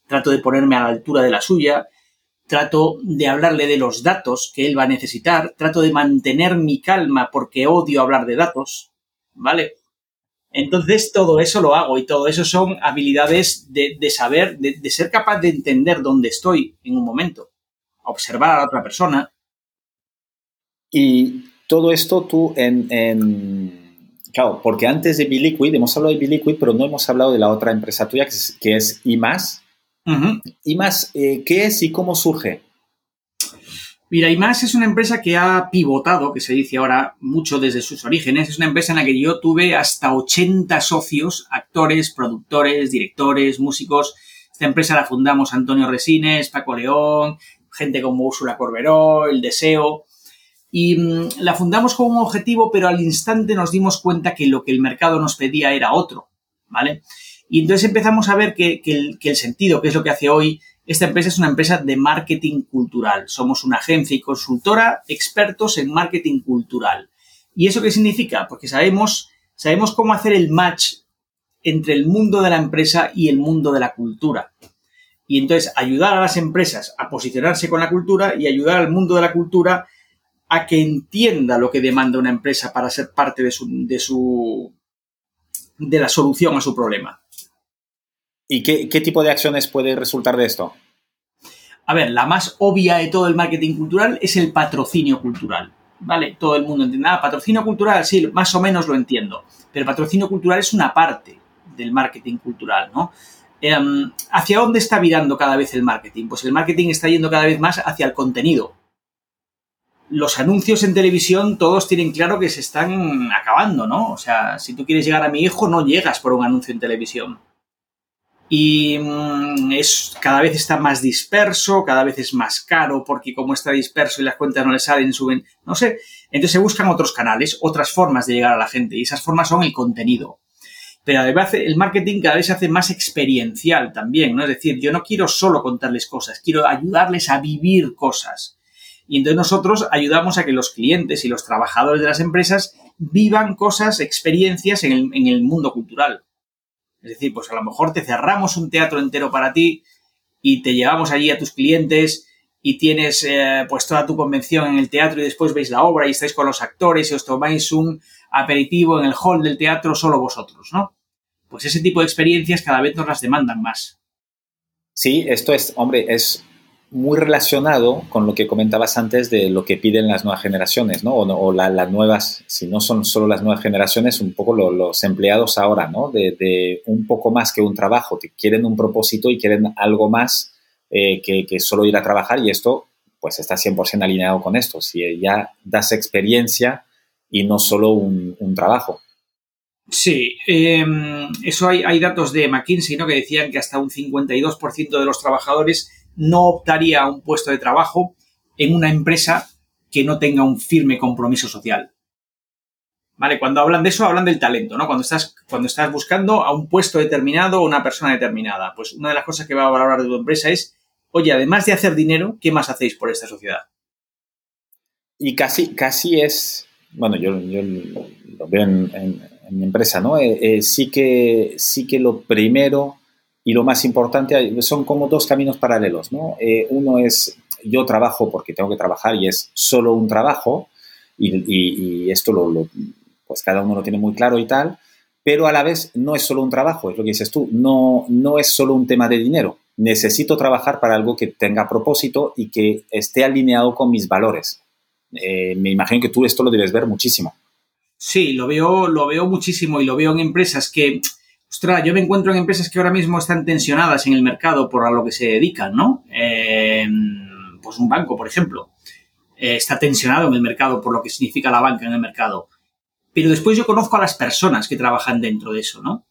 trato de ponerme a la altura de la suya, trato de hablarle de los datos que él va a necesitar, trato de mantener mi calma porque odio hablar de datos, ¿vale? Entonces todo eso lo hago y todo eso son habilidades de, saber, de, ser capaz de entender dónde estoy en un momento, observar a la otra persona. Y todo esto tú en, en... Claro, porque antes de Biliquid, hemos hablado de Biliquid, pero no hemos hablado de la otra empresa tuya que es, que es IMAS, Y más, eh, ¿qué es y cómo surge? Mira, IMAS es una empresa que ha pivotado, que se dice ahora, mucho desde sus orígenes. Es una empresa en la que yo tuve hasta 80 socios, actores, productores, directores, músicos. Esta empresa la fundamos Antonio Resines, Paco León, gente como Úrsula Corberó, El Deseo. Y mm, la fundamos con un objetivo, pero al instante nos dimos cuenta que lo que el mercado nos pedía era otro, ¿vale? Y entonces empezamos a ver que, el, sentido, que es lo que hace hoy, esta empresa es una empresa de marketing cultural. Somos una agencia y consultora expertos en marketing cultural. ¿Y eso qué significa? Porque sabemos, sabemos cómo hacer el match entre el mundo de la empresa y el mundo de la cultura. Y entonces ayudar a las empresas a posicionarse con la cultura y ayudar al mundo de la cultura a que entienda lo que demanda una empresa para ser parte de su, de su de la solución a su problema. ¿Y qué, tipo de acciones puede resultar de esto? A ver, la más obvia de todo el marketing cultural es el patrocinio cultural. ¿Vale? Todo el mundo entiende. Ah, patrocinio cultural, sí, más o menos lo entiendo. Pero el patrocinio cultural es una parte del marketing cultural, ¿no? Em, ¿Hacia dónde está virando cada vez el marketing? Pues el marketing está yendo cada vez más hacia el contenido. Los anuncios en televisión todos tienen claro que se están acabando, ¿no? O sea, si tú quieres llegar a mi hijo, no llegas por un anuncio en televisión y mm, es, cada vez está más disperso, cada vez es más caro porque como está disperso y las cuentas no le salen, suben, no sé. Entonces se buscan otros canales, otras formas de llegar a la gente y esas formas son el contenido. Pero además el marketing cada vez se hace más experiencial también, ¿no? Es decir, yo no quiero solo contarles cosas, quiero ayudarles a vivir cosas. Y entonces nosotros ayudamos a que los clientes y los trabajadores de las empresas vivan cosas, experiencias en el, en el mundo cultural. Es decir, pues a lo mejor te cerramos un teatro entero para ti y te llevamos allí a tus clientes y tienes eh, pues toda tu convención en el teatro y después veis la obra y estáis con los actores y os tomáis un aperitivo en el hall del teatro solo vosotros, ¿no? Pues ese tipo de experiencias cada vez nos las demandan más. Sí, esto es, hombre, es muy relacionado con lo que comentabas antes de lo que piden las nuevas generaciones, ¿no? O, las nuevas, si no son solo las nuevas generaciones, un poco los empleados ahora, ¿no? De, un poco más que un trabajo, que quieren un propósito y quieren algo más eh, que, solo ir a trabajar y esto, pues está 100% alineado con esto, si ya das experiencia y no solo un, trabajo. Sí, em, eso hay, hay, datos de McKinsey, ¿no? Que decían que hasta un 52% de los trabajadores no optaría a un puesto de trabajo en una empresa que no tenga un firme compromiso social. ¿Vale? Cuando hablan de eso, hablan del talento, ¿no? Cuando estás, cuando estás buscando a un puesto determinado o una persona determinada. Pues una de las cosas que va a valorar de tu empresa es, oye, además de hacer dinero, ¿qué más hacéis por esta sociedad? Y casi, casi es, bueno, yo, lo veo en, mi empresa, ¿no? Eh, eh, sí, que, sí que lo primero y lo más importante, son como dos caminos paralelos, ¿no? Eh, uno es, yo trabajo porque tengo que trabajar y es solo un trabajo, y, esto lo, pues cada uno lo tiene muy claro y tal, pero a la vez no es solo un trabajo, es lo que dices tú, no, no es solo un tema de dinero. Necesito trabajar para algo que tenga propósito y que esté alineado con mis valores. Eh, me imagino que tú esto lo debes ver muchísimo. Sí, lo veo, lo veo muchísimo y lo veo en empresas que ostras, yo me encuentro en empresas que ahora mismo están tensionadas en el mercado por a lo que se dedican, ¿no? Em, pues un banco, por ejemplo, eh, está tensionado en el mercado por lo que significa la banca en el mercado. Pero después yo conozco a las personas que trabajan dentro de eso, ¿no?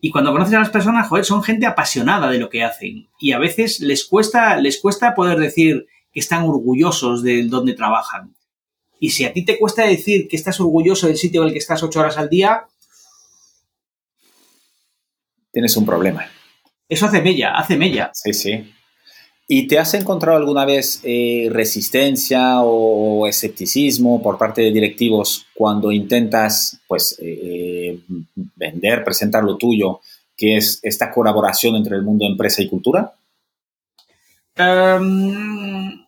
Y cuando conoces a las personas, joder, son gente apasionada de lo que hacen. Y a veces les cuesta, les cuesta poder decir que están orgullosos de donde trabajan. Y si a ti te cuesta decir que estás orgulloso del sitio en el que estás ocho horas al día, tienes un problema. Eso hace mella, hace mella. Sí, sí. ¿Y te has encontrado alguna vez eh, resistencia o escepticismo por parte de directivos cuando intentas pues, eh, vender, presentar lo tuyo, que es esta colaboración entre el mundo empresa y cultura? Em,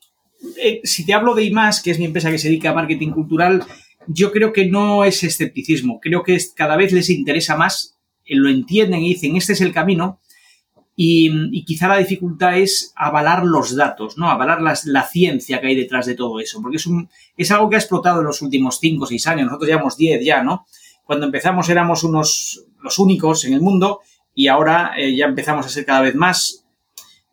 eh, si te hablo de IMAS, que es mi empresa que se dedica a marketing cultural, yo creo que no es escepticismo. Creo que cada vez les interesa más lo entienden y dicen, este es el camino, y, quizá la dificultad es avalar los datos, ¿no? Avalar la ciencia que hay detrás de todo eso, porque es, un, es algo que ha explotado en los últimos 5 o 6 años, nosotros llevamos 10 ya, ¿no? Cuando empezamos éramos unos, los únicos en el mundo y ahora eh, ya empezamos a ser cada vez más,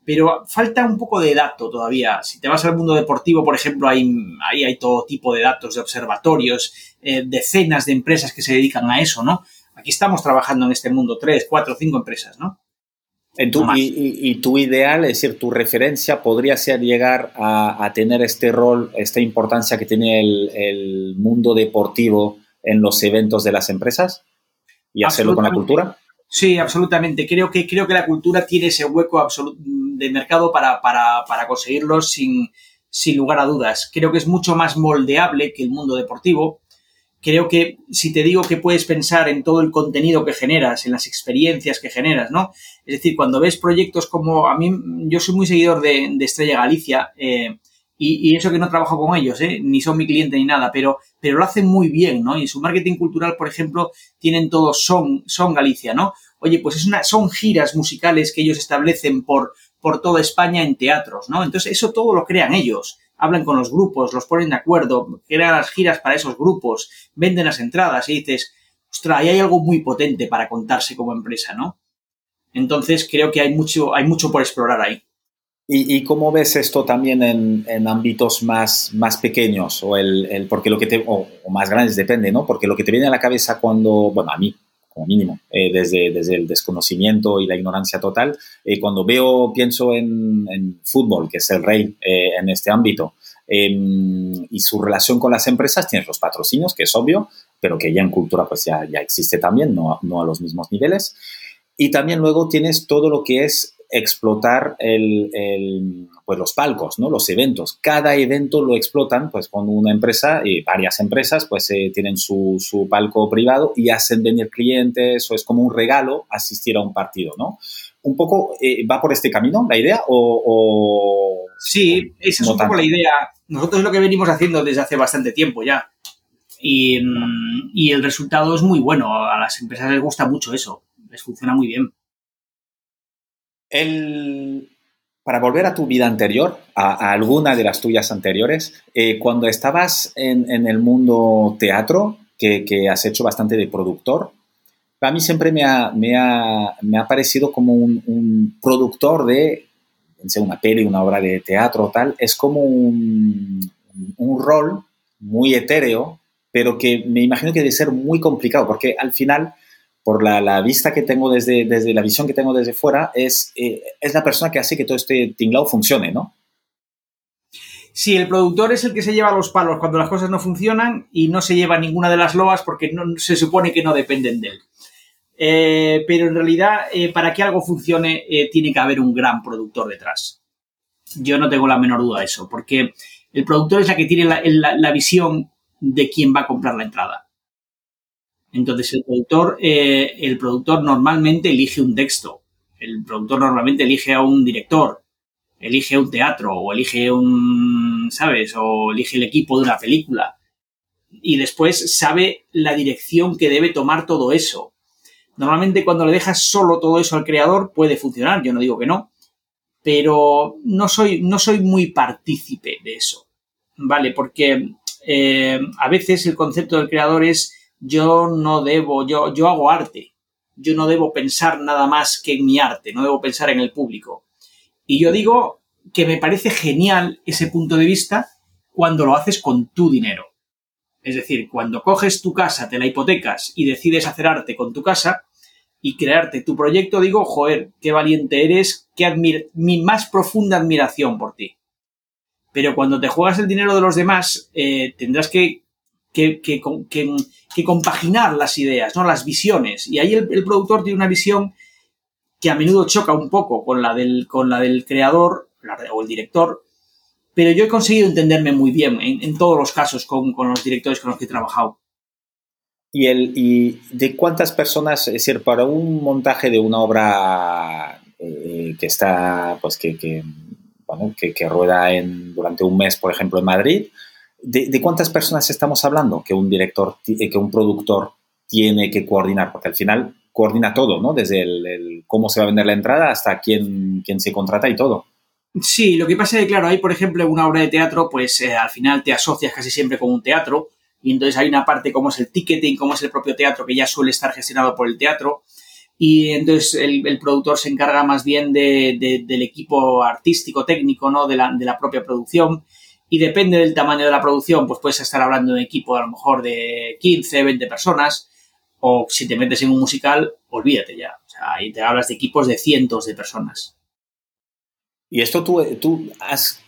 pero falta un poco de dato todavía. Si te vas al mundo deportivo, por ejemplo, hay, ahí hay todo tipo de datos, de observatorios, eh, decenas de empresas que se dedican a eso, ¿no? Aquí estamos trabajando en este mundo, tres, cuatro, cinco empresas, ¿no? y, tu ideal, es decir, tu referencia podría ser llegar a, tener este rol, esta importancia que tiene el, mundo deportivo en los eventos de las empresas y hacerlo con la cultura? Sí, absolutamente. Creo que, creo que la cultura tiene ese hueco de mercado para, para, para conseguirlo sin, sin lugar a dudas. Creo que es mucho más moldeable que el mundo deportivo creo que si te digo que puedes pensar en todo el contenido que generas, en las experiencias que generas, ¿no? Es decir, cuando ves proyectos como a mí, yo soy muy seguidor de, Estrella Galicia, eh, y, eso que no trabajo con ellos, ¿eh? ni son mi cliente ni nada, pero, pero lo hacen muy bien, ¿no? Y en su marketing cultural, por ejemplo, tienen todo Son, son Galicia, ¿no? Oye, pues es una, son giras musicales que ellos establecen por, por toda España en teatros, ¿no? Entonces, eso todo lo crean ellos hablan con los grupos, los ponen de acuerdo, crean las giras para esos grupos, venden las entradas y dices, ostras, ahí hay algo muy potente para contarse como empresa, ¿no? Entonces creo que hay mucho, hay mucho por explorar ahí. ¿Y, cómo ves esto también en, ámbitos más, más pequeños o, el, porque lo que te, o, más grandes, depende, ¿no? Porque lo que te viene a la cabeza cuando, bueno, a mí, como mínimo, eh, desde, desde el desconocimiento y la ignorancia total, eh, cuando veo, pienso en, fútbol, que es el rey eh, en este ámbito, em, y su relación con las empresas, tienes los patrocinios, que es obvio, pero que ya en cultura pues ya, ya existe también, no, no a los mismos niveles. Y también luego tienes todo lo que es explotar el, pues los palcos, ¿no? los eventos. Cada evento lo explotan pues, con una empresa y varias empresas pues eh, tienen su, su, palco privado y hacen venir clientes o es como un regalo asistir a un partido. ¿no? Un poco eh, va por este camino la idea o... sí, esa es un poco la idea. Nosotros es lo que venimos haciendo desde hace bastante tiempo ya. Y, mm, y el resultado es muy bueno. A las empresas les gusta mucho eso. Les funciona muy bien. El, para volver a tu vida anterior, a, alguna de las tuyas anteriores, eh, cuando estabas en, el mundo teatro, que, has hecho bastante de productor, a mí siempre me ha, me ha, me ha parecido como un, productor de, una peli, una obra de teatro o tal, es como un, un rol muy etéreo, pero que me imagino que debe ser muy complicado, porque al final por la, vista que tengo desde, desde, la visión que tengo desde fuera, es, eh, es la persona que hace que todo este tinglao funcione, ¿no? Sí, el productor es el que se lleva los palos cuando las cosas no funcionan y no se lleva ninguna de las loas porque no, se supone que no dependen de él. Eh, pero en realidad, eh, para que algo funcione, tiene que haber un gran productor detrás. Yo no tengo la menor duda de eso, porque el productor es la que tiene la visión de quién va a comprar la entrada. Entonces el productor, eh, el productor normalmente elige un texto, el productor normalmente elige a un director, elige un teatro o elige un, ¿sabes? O elige el equipo de una película. Y después sabe la dirección que debe tomar todo eso. Normalmente cuando le dejas solo todo eso al creador puede funcionar, yo no digo que no, pero no soy, no soy muy partícipe de eso, ¿vale? Porque eh, a veces el concepto del creador es yo no debo, yo, yo hago arte, yo no debo pensar nada más que en mi arte, no debo pensar en el público. Y yo digo que me parece genial ese punto de vista cuando lo haces con tu dinero. Es decir, cuando coges tu casa, te la hipotecas y decides hacer arte con tu casa y crearte tu proyecto, digo, joder, qué valiente eres, qué mi más profunda admiración por ti. Pero cuando te juegas el dinero de los demás, eh, tendrás que que, que, compaginar las ideas, ¿no? las visiones. Y ahí el, productor tiene una visión que a menudo choca un poco con la del, con la del creador o el director, pero yo he conseguido entenderme muy bien en, todos los casos con, los directores con los que he trabajado. ¿Y, el, ¿Y de cuántas personas, es decir, para un montaje de una obra eh, que está, pues que, que, que, que rueda durante un mes, por ejemplo, en Madrid, ¿De, cuántas personas estamos hablando que un director, eh, que un productor tiene que coordinar? Porque al final coordina todo, ¿no? Desde el, cómo se va a vender la entrada hasta quién, quién, se contrata y todo. Sí, lo que pasa es que, claro, hay, por ejemplo, una obra de teatro, pues eh, al final te asocias casi siempre con un teatro y entonces hay una parte como es el ticketing, como es el propio teatro, que ya suele estar gestionado por el teatro. y entonces el, productor se encarga más bien del equipo artístico, técnico, ¿no? De la, de la, propia producción. Y depende del tamaño de la producción, pues puedes estar hablando de un equipo a lo mejor de 15, 20 personas, o si te metes en un musical, olvídate ya. O sea, ahí te hablas de equipos de cientos de personas. Y esto tú, tú has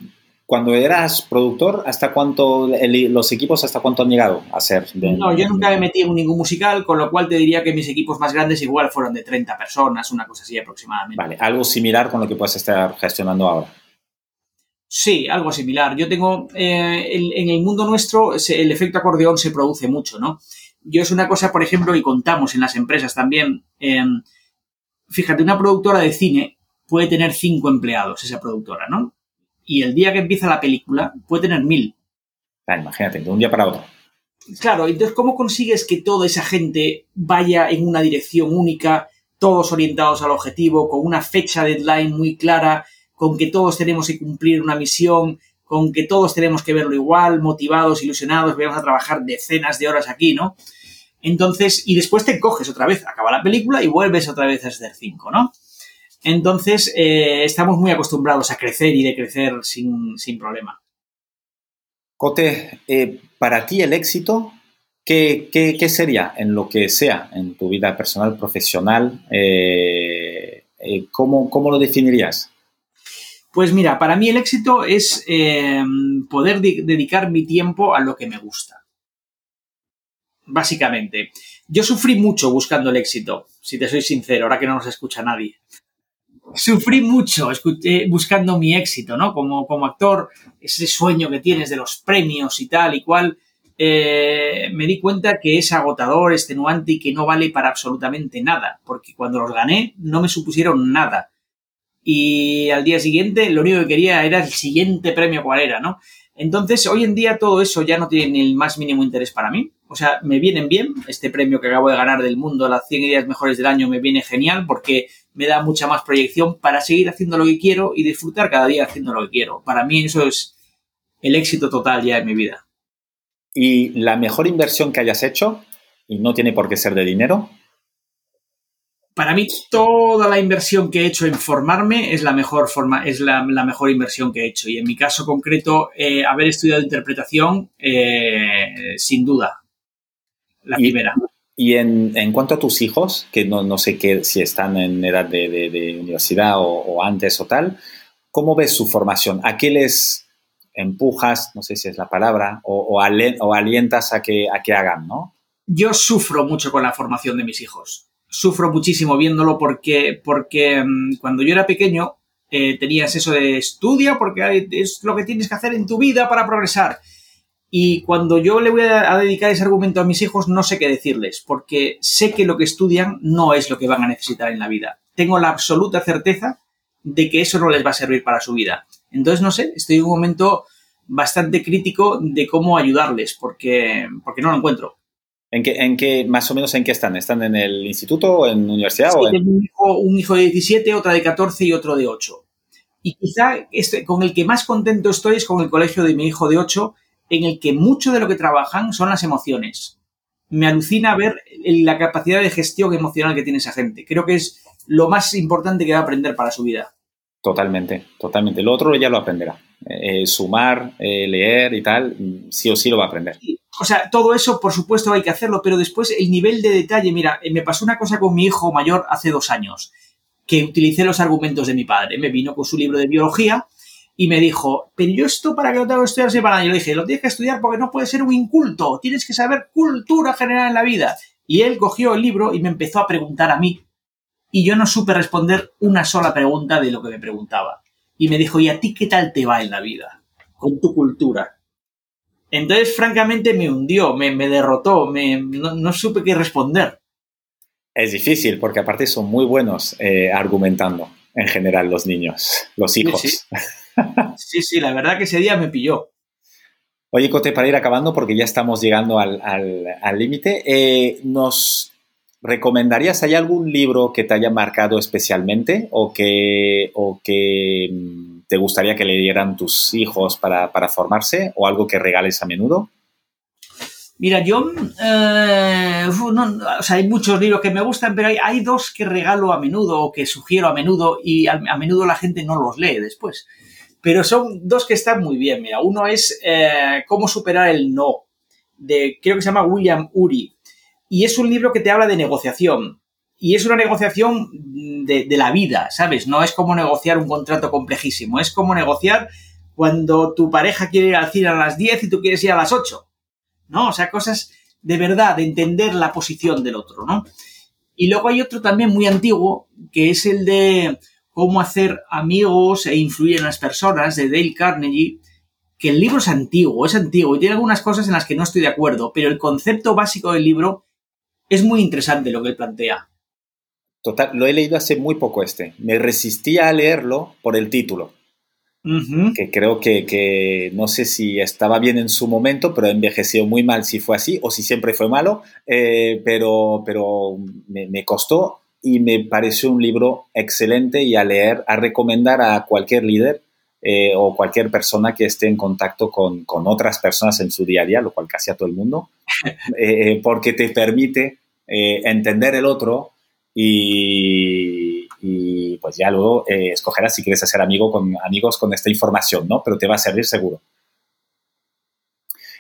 cuando eras productor, ¿hasta cuánto, los equipos hasta cuánto han llegado a ser? no, yo nunca me metí en ningún musical, con lo cual te diría que mis equipos más grandes igual fueron de 30 personas, una cosa así aproximadamente. Vale, algo similar con lo que puedes estar gestionando ahora. Sí, algo similar. Yo tengo, eh, en, el mundo nuestro, el efecto acordeón se produce mucho, ¿no? Yo es una cosa, por ejemplo, y contamos en las empresas también. Em, fíjate, una productora de cine puede tener cinco empleados, esa productora, ¿no? y el día que empieza la película puede tener mil. Ah, imagínate, de un día para otro. Claro, entonces, ¿cómo consigues que toda esa gente vaya en una dirección única, todos orientados al objetivo, con una fecha deadline muy clara, con que todos tenemos que cumplir una misión, con que todos tenemos que verlo igual, motivados, ilusionados, vamos a trabajar decenas de horas aquí, ¿no? Entonces, y después te coges otra vez, acaba la película y vuelves otra vez a ser cinco, ¿no? Entonces, eh, estamos muy acostumbrados a crecer y de crecer sin, problema. Cote, eh, para ti el éxito, ¿qué, sería en lo que sea, en tu vida personal, profesional? Eh, ¿cómo, ¿Cómo lo definirías? Pues mira, para mí el éxito es poder dedicar mi tiempo a lo que me gusta. Básicamente. Yo sufrí mucho buscando el éxito, si te soy sincero, ahora que no nos escucha nadie sufrí mucho buscando mi éxito, ¿no? Como, como actor, ese sueño que tienes de los premios y tal y cual, eh, me di cuenta que es agotador, extenuante y que no vale para absolutamente nada, porque cuando los gané no me supusieron nada. Y al día siguiente lo único que quería era el siguiente premio cuál era, ¿no? Entonces, hoy en día todo eso ya no tiene ni el más mínimo interés para mí. O sea, me vienen bien. Este premio que acabo de ganar del mundo, las 100 ideas mejores del año, me viene genial porque me da mucha más proyección para seguir haciendo lo que quiero y disfrutar cada día haciendo lo que quiero. Para mí eso es el éxito total ya en mi vida. ¿Y la mejor inversión que hayas hecho? Y no tiene por qué ser de dinero. Para mí, toda la inversión que he hecho en formarme es la mejor forma, es la, mejor inversión que he hecho. Y en mi caso concreto, eh, haber estudiado interpretación, eh, sin duda, la primera. Y en, cuanto a tus hijos, que no, sé qué, si están en edad de, universidad o, antes o tal, ¿cómo ves su formación? ¿A qué les empujas, no sé si es la palabra, o, o, alientas a que, a que hagan, no? Yo sufro mucho con la formación de mis hijos. Sufro muchísimo viéndolo porque, porque mm, cuando yo era pequeño eh, tenías eso de estudia porque es lo que tienes que hacer en tu vida para progresar. Y cuando yo le voy a, dedicar ese argumento a mis hijos, no sé qué decirles, porque sé que lo que estudian no es lo que van a necesitar en la vida. Tengo la absoluta certeza de que eso no les va a servir para su vida. Entonces, no sé, estoy en un momento bastante crítico de cómo ayudarles, porque, porque no lo encuentro. ¿En qué, ¿En qué, más o menos en qué están? ¿Están en el instituto o en universidad? o un, hijo, un hijo de 17, otra de 14 y otro de 8. Y quizá este, con el que más contento estoy es con el colegio de mi hijo de 8, en el que mucho de lo que trabajan son las emociones. Me alucina ver la capacidad de gestión emocional que tiene esa gente. Creo que es lo más importante que va a aprender para su vida. Totalmente, totalmente. Lo otro ya lo aprenderá. Eh, sumar, eh, leer y tal, sí o sí lo va a aprender. O sea, todo eso, por supuesto, hay que hacerlo, pero después el nivel de detalle, mira, eh, me pasó una cosa con mi hijo mayor hace dos años, que utilicé los argumentos de mi padre. Me vino con su libro de biología y me dijo, pero yo esto para qué lo tengo que estudiar separado. Yo le dije, lo tienes que estudiar porque no puedes ser un inculto, tienes que saber cultura general en la vida. Y él cogió el libro y me empezó a preguntar a mí. Y yo no supe responder una sola pregunta de lo que me preguntaba. Y me dijo, ¿y a ti qué tal te va en la vida? Con tu cultura. Entonces, francamente, me hundió, me, derrotó, me, no, supe qué responder. Es difícil, porque aparte son muy buenos eh, argumentando, en general, los niños, los hijos. Sí, sí, la verdad que ese día me pilló. Oye, Cote, para ir acabando, porque ya estamos llegando al límite, eh, ¿nos recomendarías, hay algún libro que te haya marcado especialmente o que, o que mm, te gustaría que le dieran tus hijos para, formarse o algo que regales a menudo? Mira, yo, eh, o sea, hay muchos libros que me gustan, pero hay, dos que regalo a menudo o que sugiero a menudo y a, menudo la gente no los lee después. Pero son dos que están muy bien. Mira, uno es eh, Cómo superar el no, de creo que se llama William Uri. Y es un libro que te habla de negociación. Y es una negociación de, la vida, ¿sabes? No es como negociar un contrato complejísimo, es como negociar cuando tu pareja quiere ir al cine a las 10 y tú quieres ir a las 8 ¿no? O sea, cosas de verdad, de entender la posición del otro, ¿no? Y luego hay otro también muy antiguo, que es el de cómo hacer amigos e influir en las personas, de Dale Carnegie, que el libro es antiguo, es antiguo y tiene algunas cosas en las que no estoy de acuerdo, pero el concepto básico del libro es muy interesante lo que él plantea. Total, lo he leído hace muy poco este. Me resistía a leerlo por el título que creo que, no sé si estaba bien en su momento, pero envejeció muy mal si fue así o si siempre fue malo, eh, pero, pero me, costó y me pareció un libro excelente y a leer, a recomendar a cualquier líder eh, o cualquier persona que esté en contacto con, con, otras personas en su día a día, lo cual casi a todo el mundo, eh, porque te permite entender el otro y pues ya luego eh, escogerás si quieres hacer amigo con, amigos con esta información, ¿no? Pero te va a servir seguro.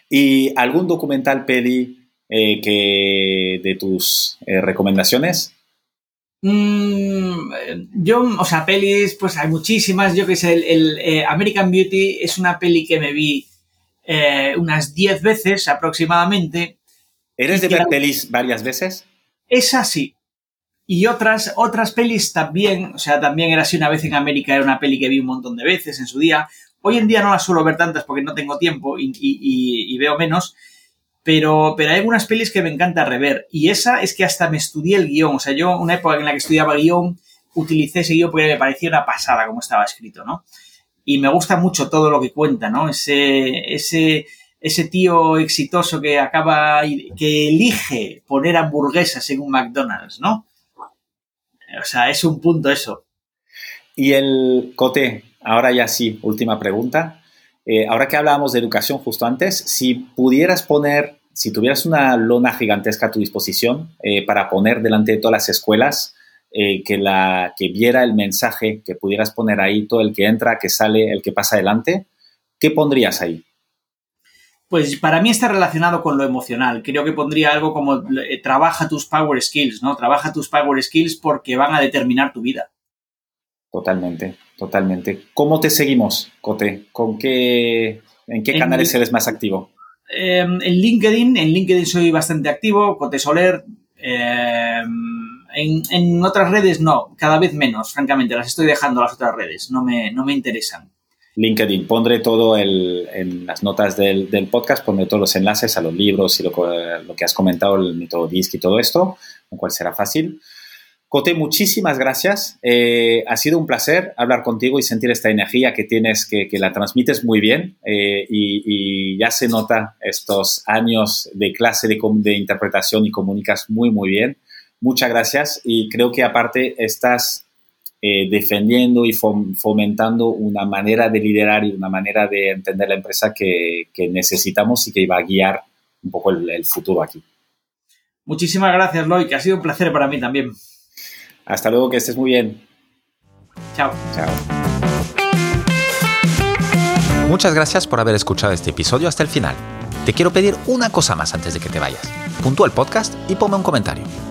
¿Y algún documental, peli, eh, que de tus eh, recomendaciones? Mm, yo, o sea, pelis, pues hay muchísimas. Yo que sé, el, American Beauty es una peli que me vi unas 10 veces aproximadamente. ¿Eres de ver pelis varias veces? Es así. Y otras, otras pelis también, o sea, también era así una vez en América, era una peli que vi un montón de veces en su día. Hoy en día no las suelo ver tantas porque no tengo tiempo y, veo menos, pero, pero hay algunas pelis que me encanta rever. Y esa es que hasta me estudié el guion. O sea, yo, una época en la que estudiaba guion, utilicé ese guion porque me parecía una pasada como estaba escrito, ¿no? Y me gusta mucho todo lo que cuenta, ¿no? Ese, ese, ese tío exitoso que acaba, que elige poner hamburguesas en un McDonald's, ¿no? O sea, es un punto eso. Y el Cote, ahora ya sí, última pregunta. Eh, ahora que hablábamos de educación justo antes, si pudieras poner, si tuvieras una lona gigantesca a tu disposición eh, para poner delante de todas las escuelas, eh, que, la, que viera el mensaje, que pudieras poner ahí todo el que entra, que sale, el que pasa adelante, ¿qué pondrías ahí? Pues para mí está relacionado con lo emocional. Creo que pondría algo como eh, trabaja tus power skills, ¿no? Trabaja tus power skills porque van a determinar tu vida. Totalmente, totalmente. ¿Cómo te seguimos, Cote? ¿Con qué, ¿En qué canales eres más activo? Em, en LinkedIn, en LinkedIn soy bastante activo, Cote Soler. Em, en, en, otras redes no, cada vez menos, francamente. Las estoy dejando las otras redes, no me, no me interesan. LinkedIn. Pondré todo en las notas del, podcast, pondré todos los enlaces a los libros y lo, que has comentado, el método DISC y todo esto, lo cual será fácil. Cote, muchísimas gracias. Eh, ha sido un placer hablar contigo y sentir esta energía que tienes, que, la transmites muy bien eh, y, ya se nota estos años de clase de, de interpretación y comunicas muy, muy bien. Muchas gracias y creo que aparte estás eh, defendiendo y fomentando una manera de liderar y una manera de entender la empresa que, necesitamos y que iba a guiar un poco el, futuro aquí. Muchísimas gracias, Loy, que ha sido un placer para mí también. Hasta luego, que estés muy bien. Chao. Chao. Muchas gracias por haber escuchado este episodio hasta el final. Te quiero pedir una cosa más antes de que te vayas. Puntúa el podcast y ponme un comentario.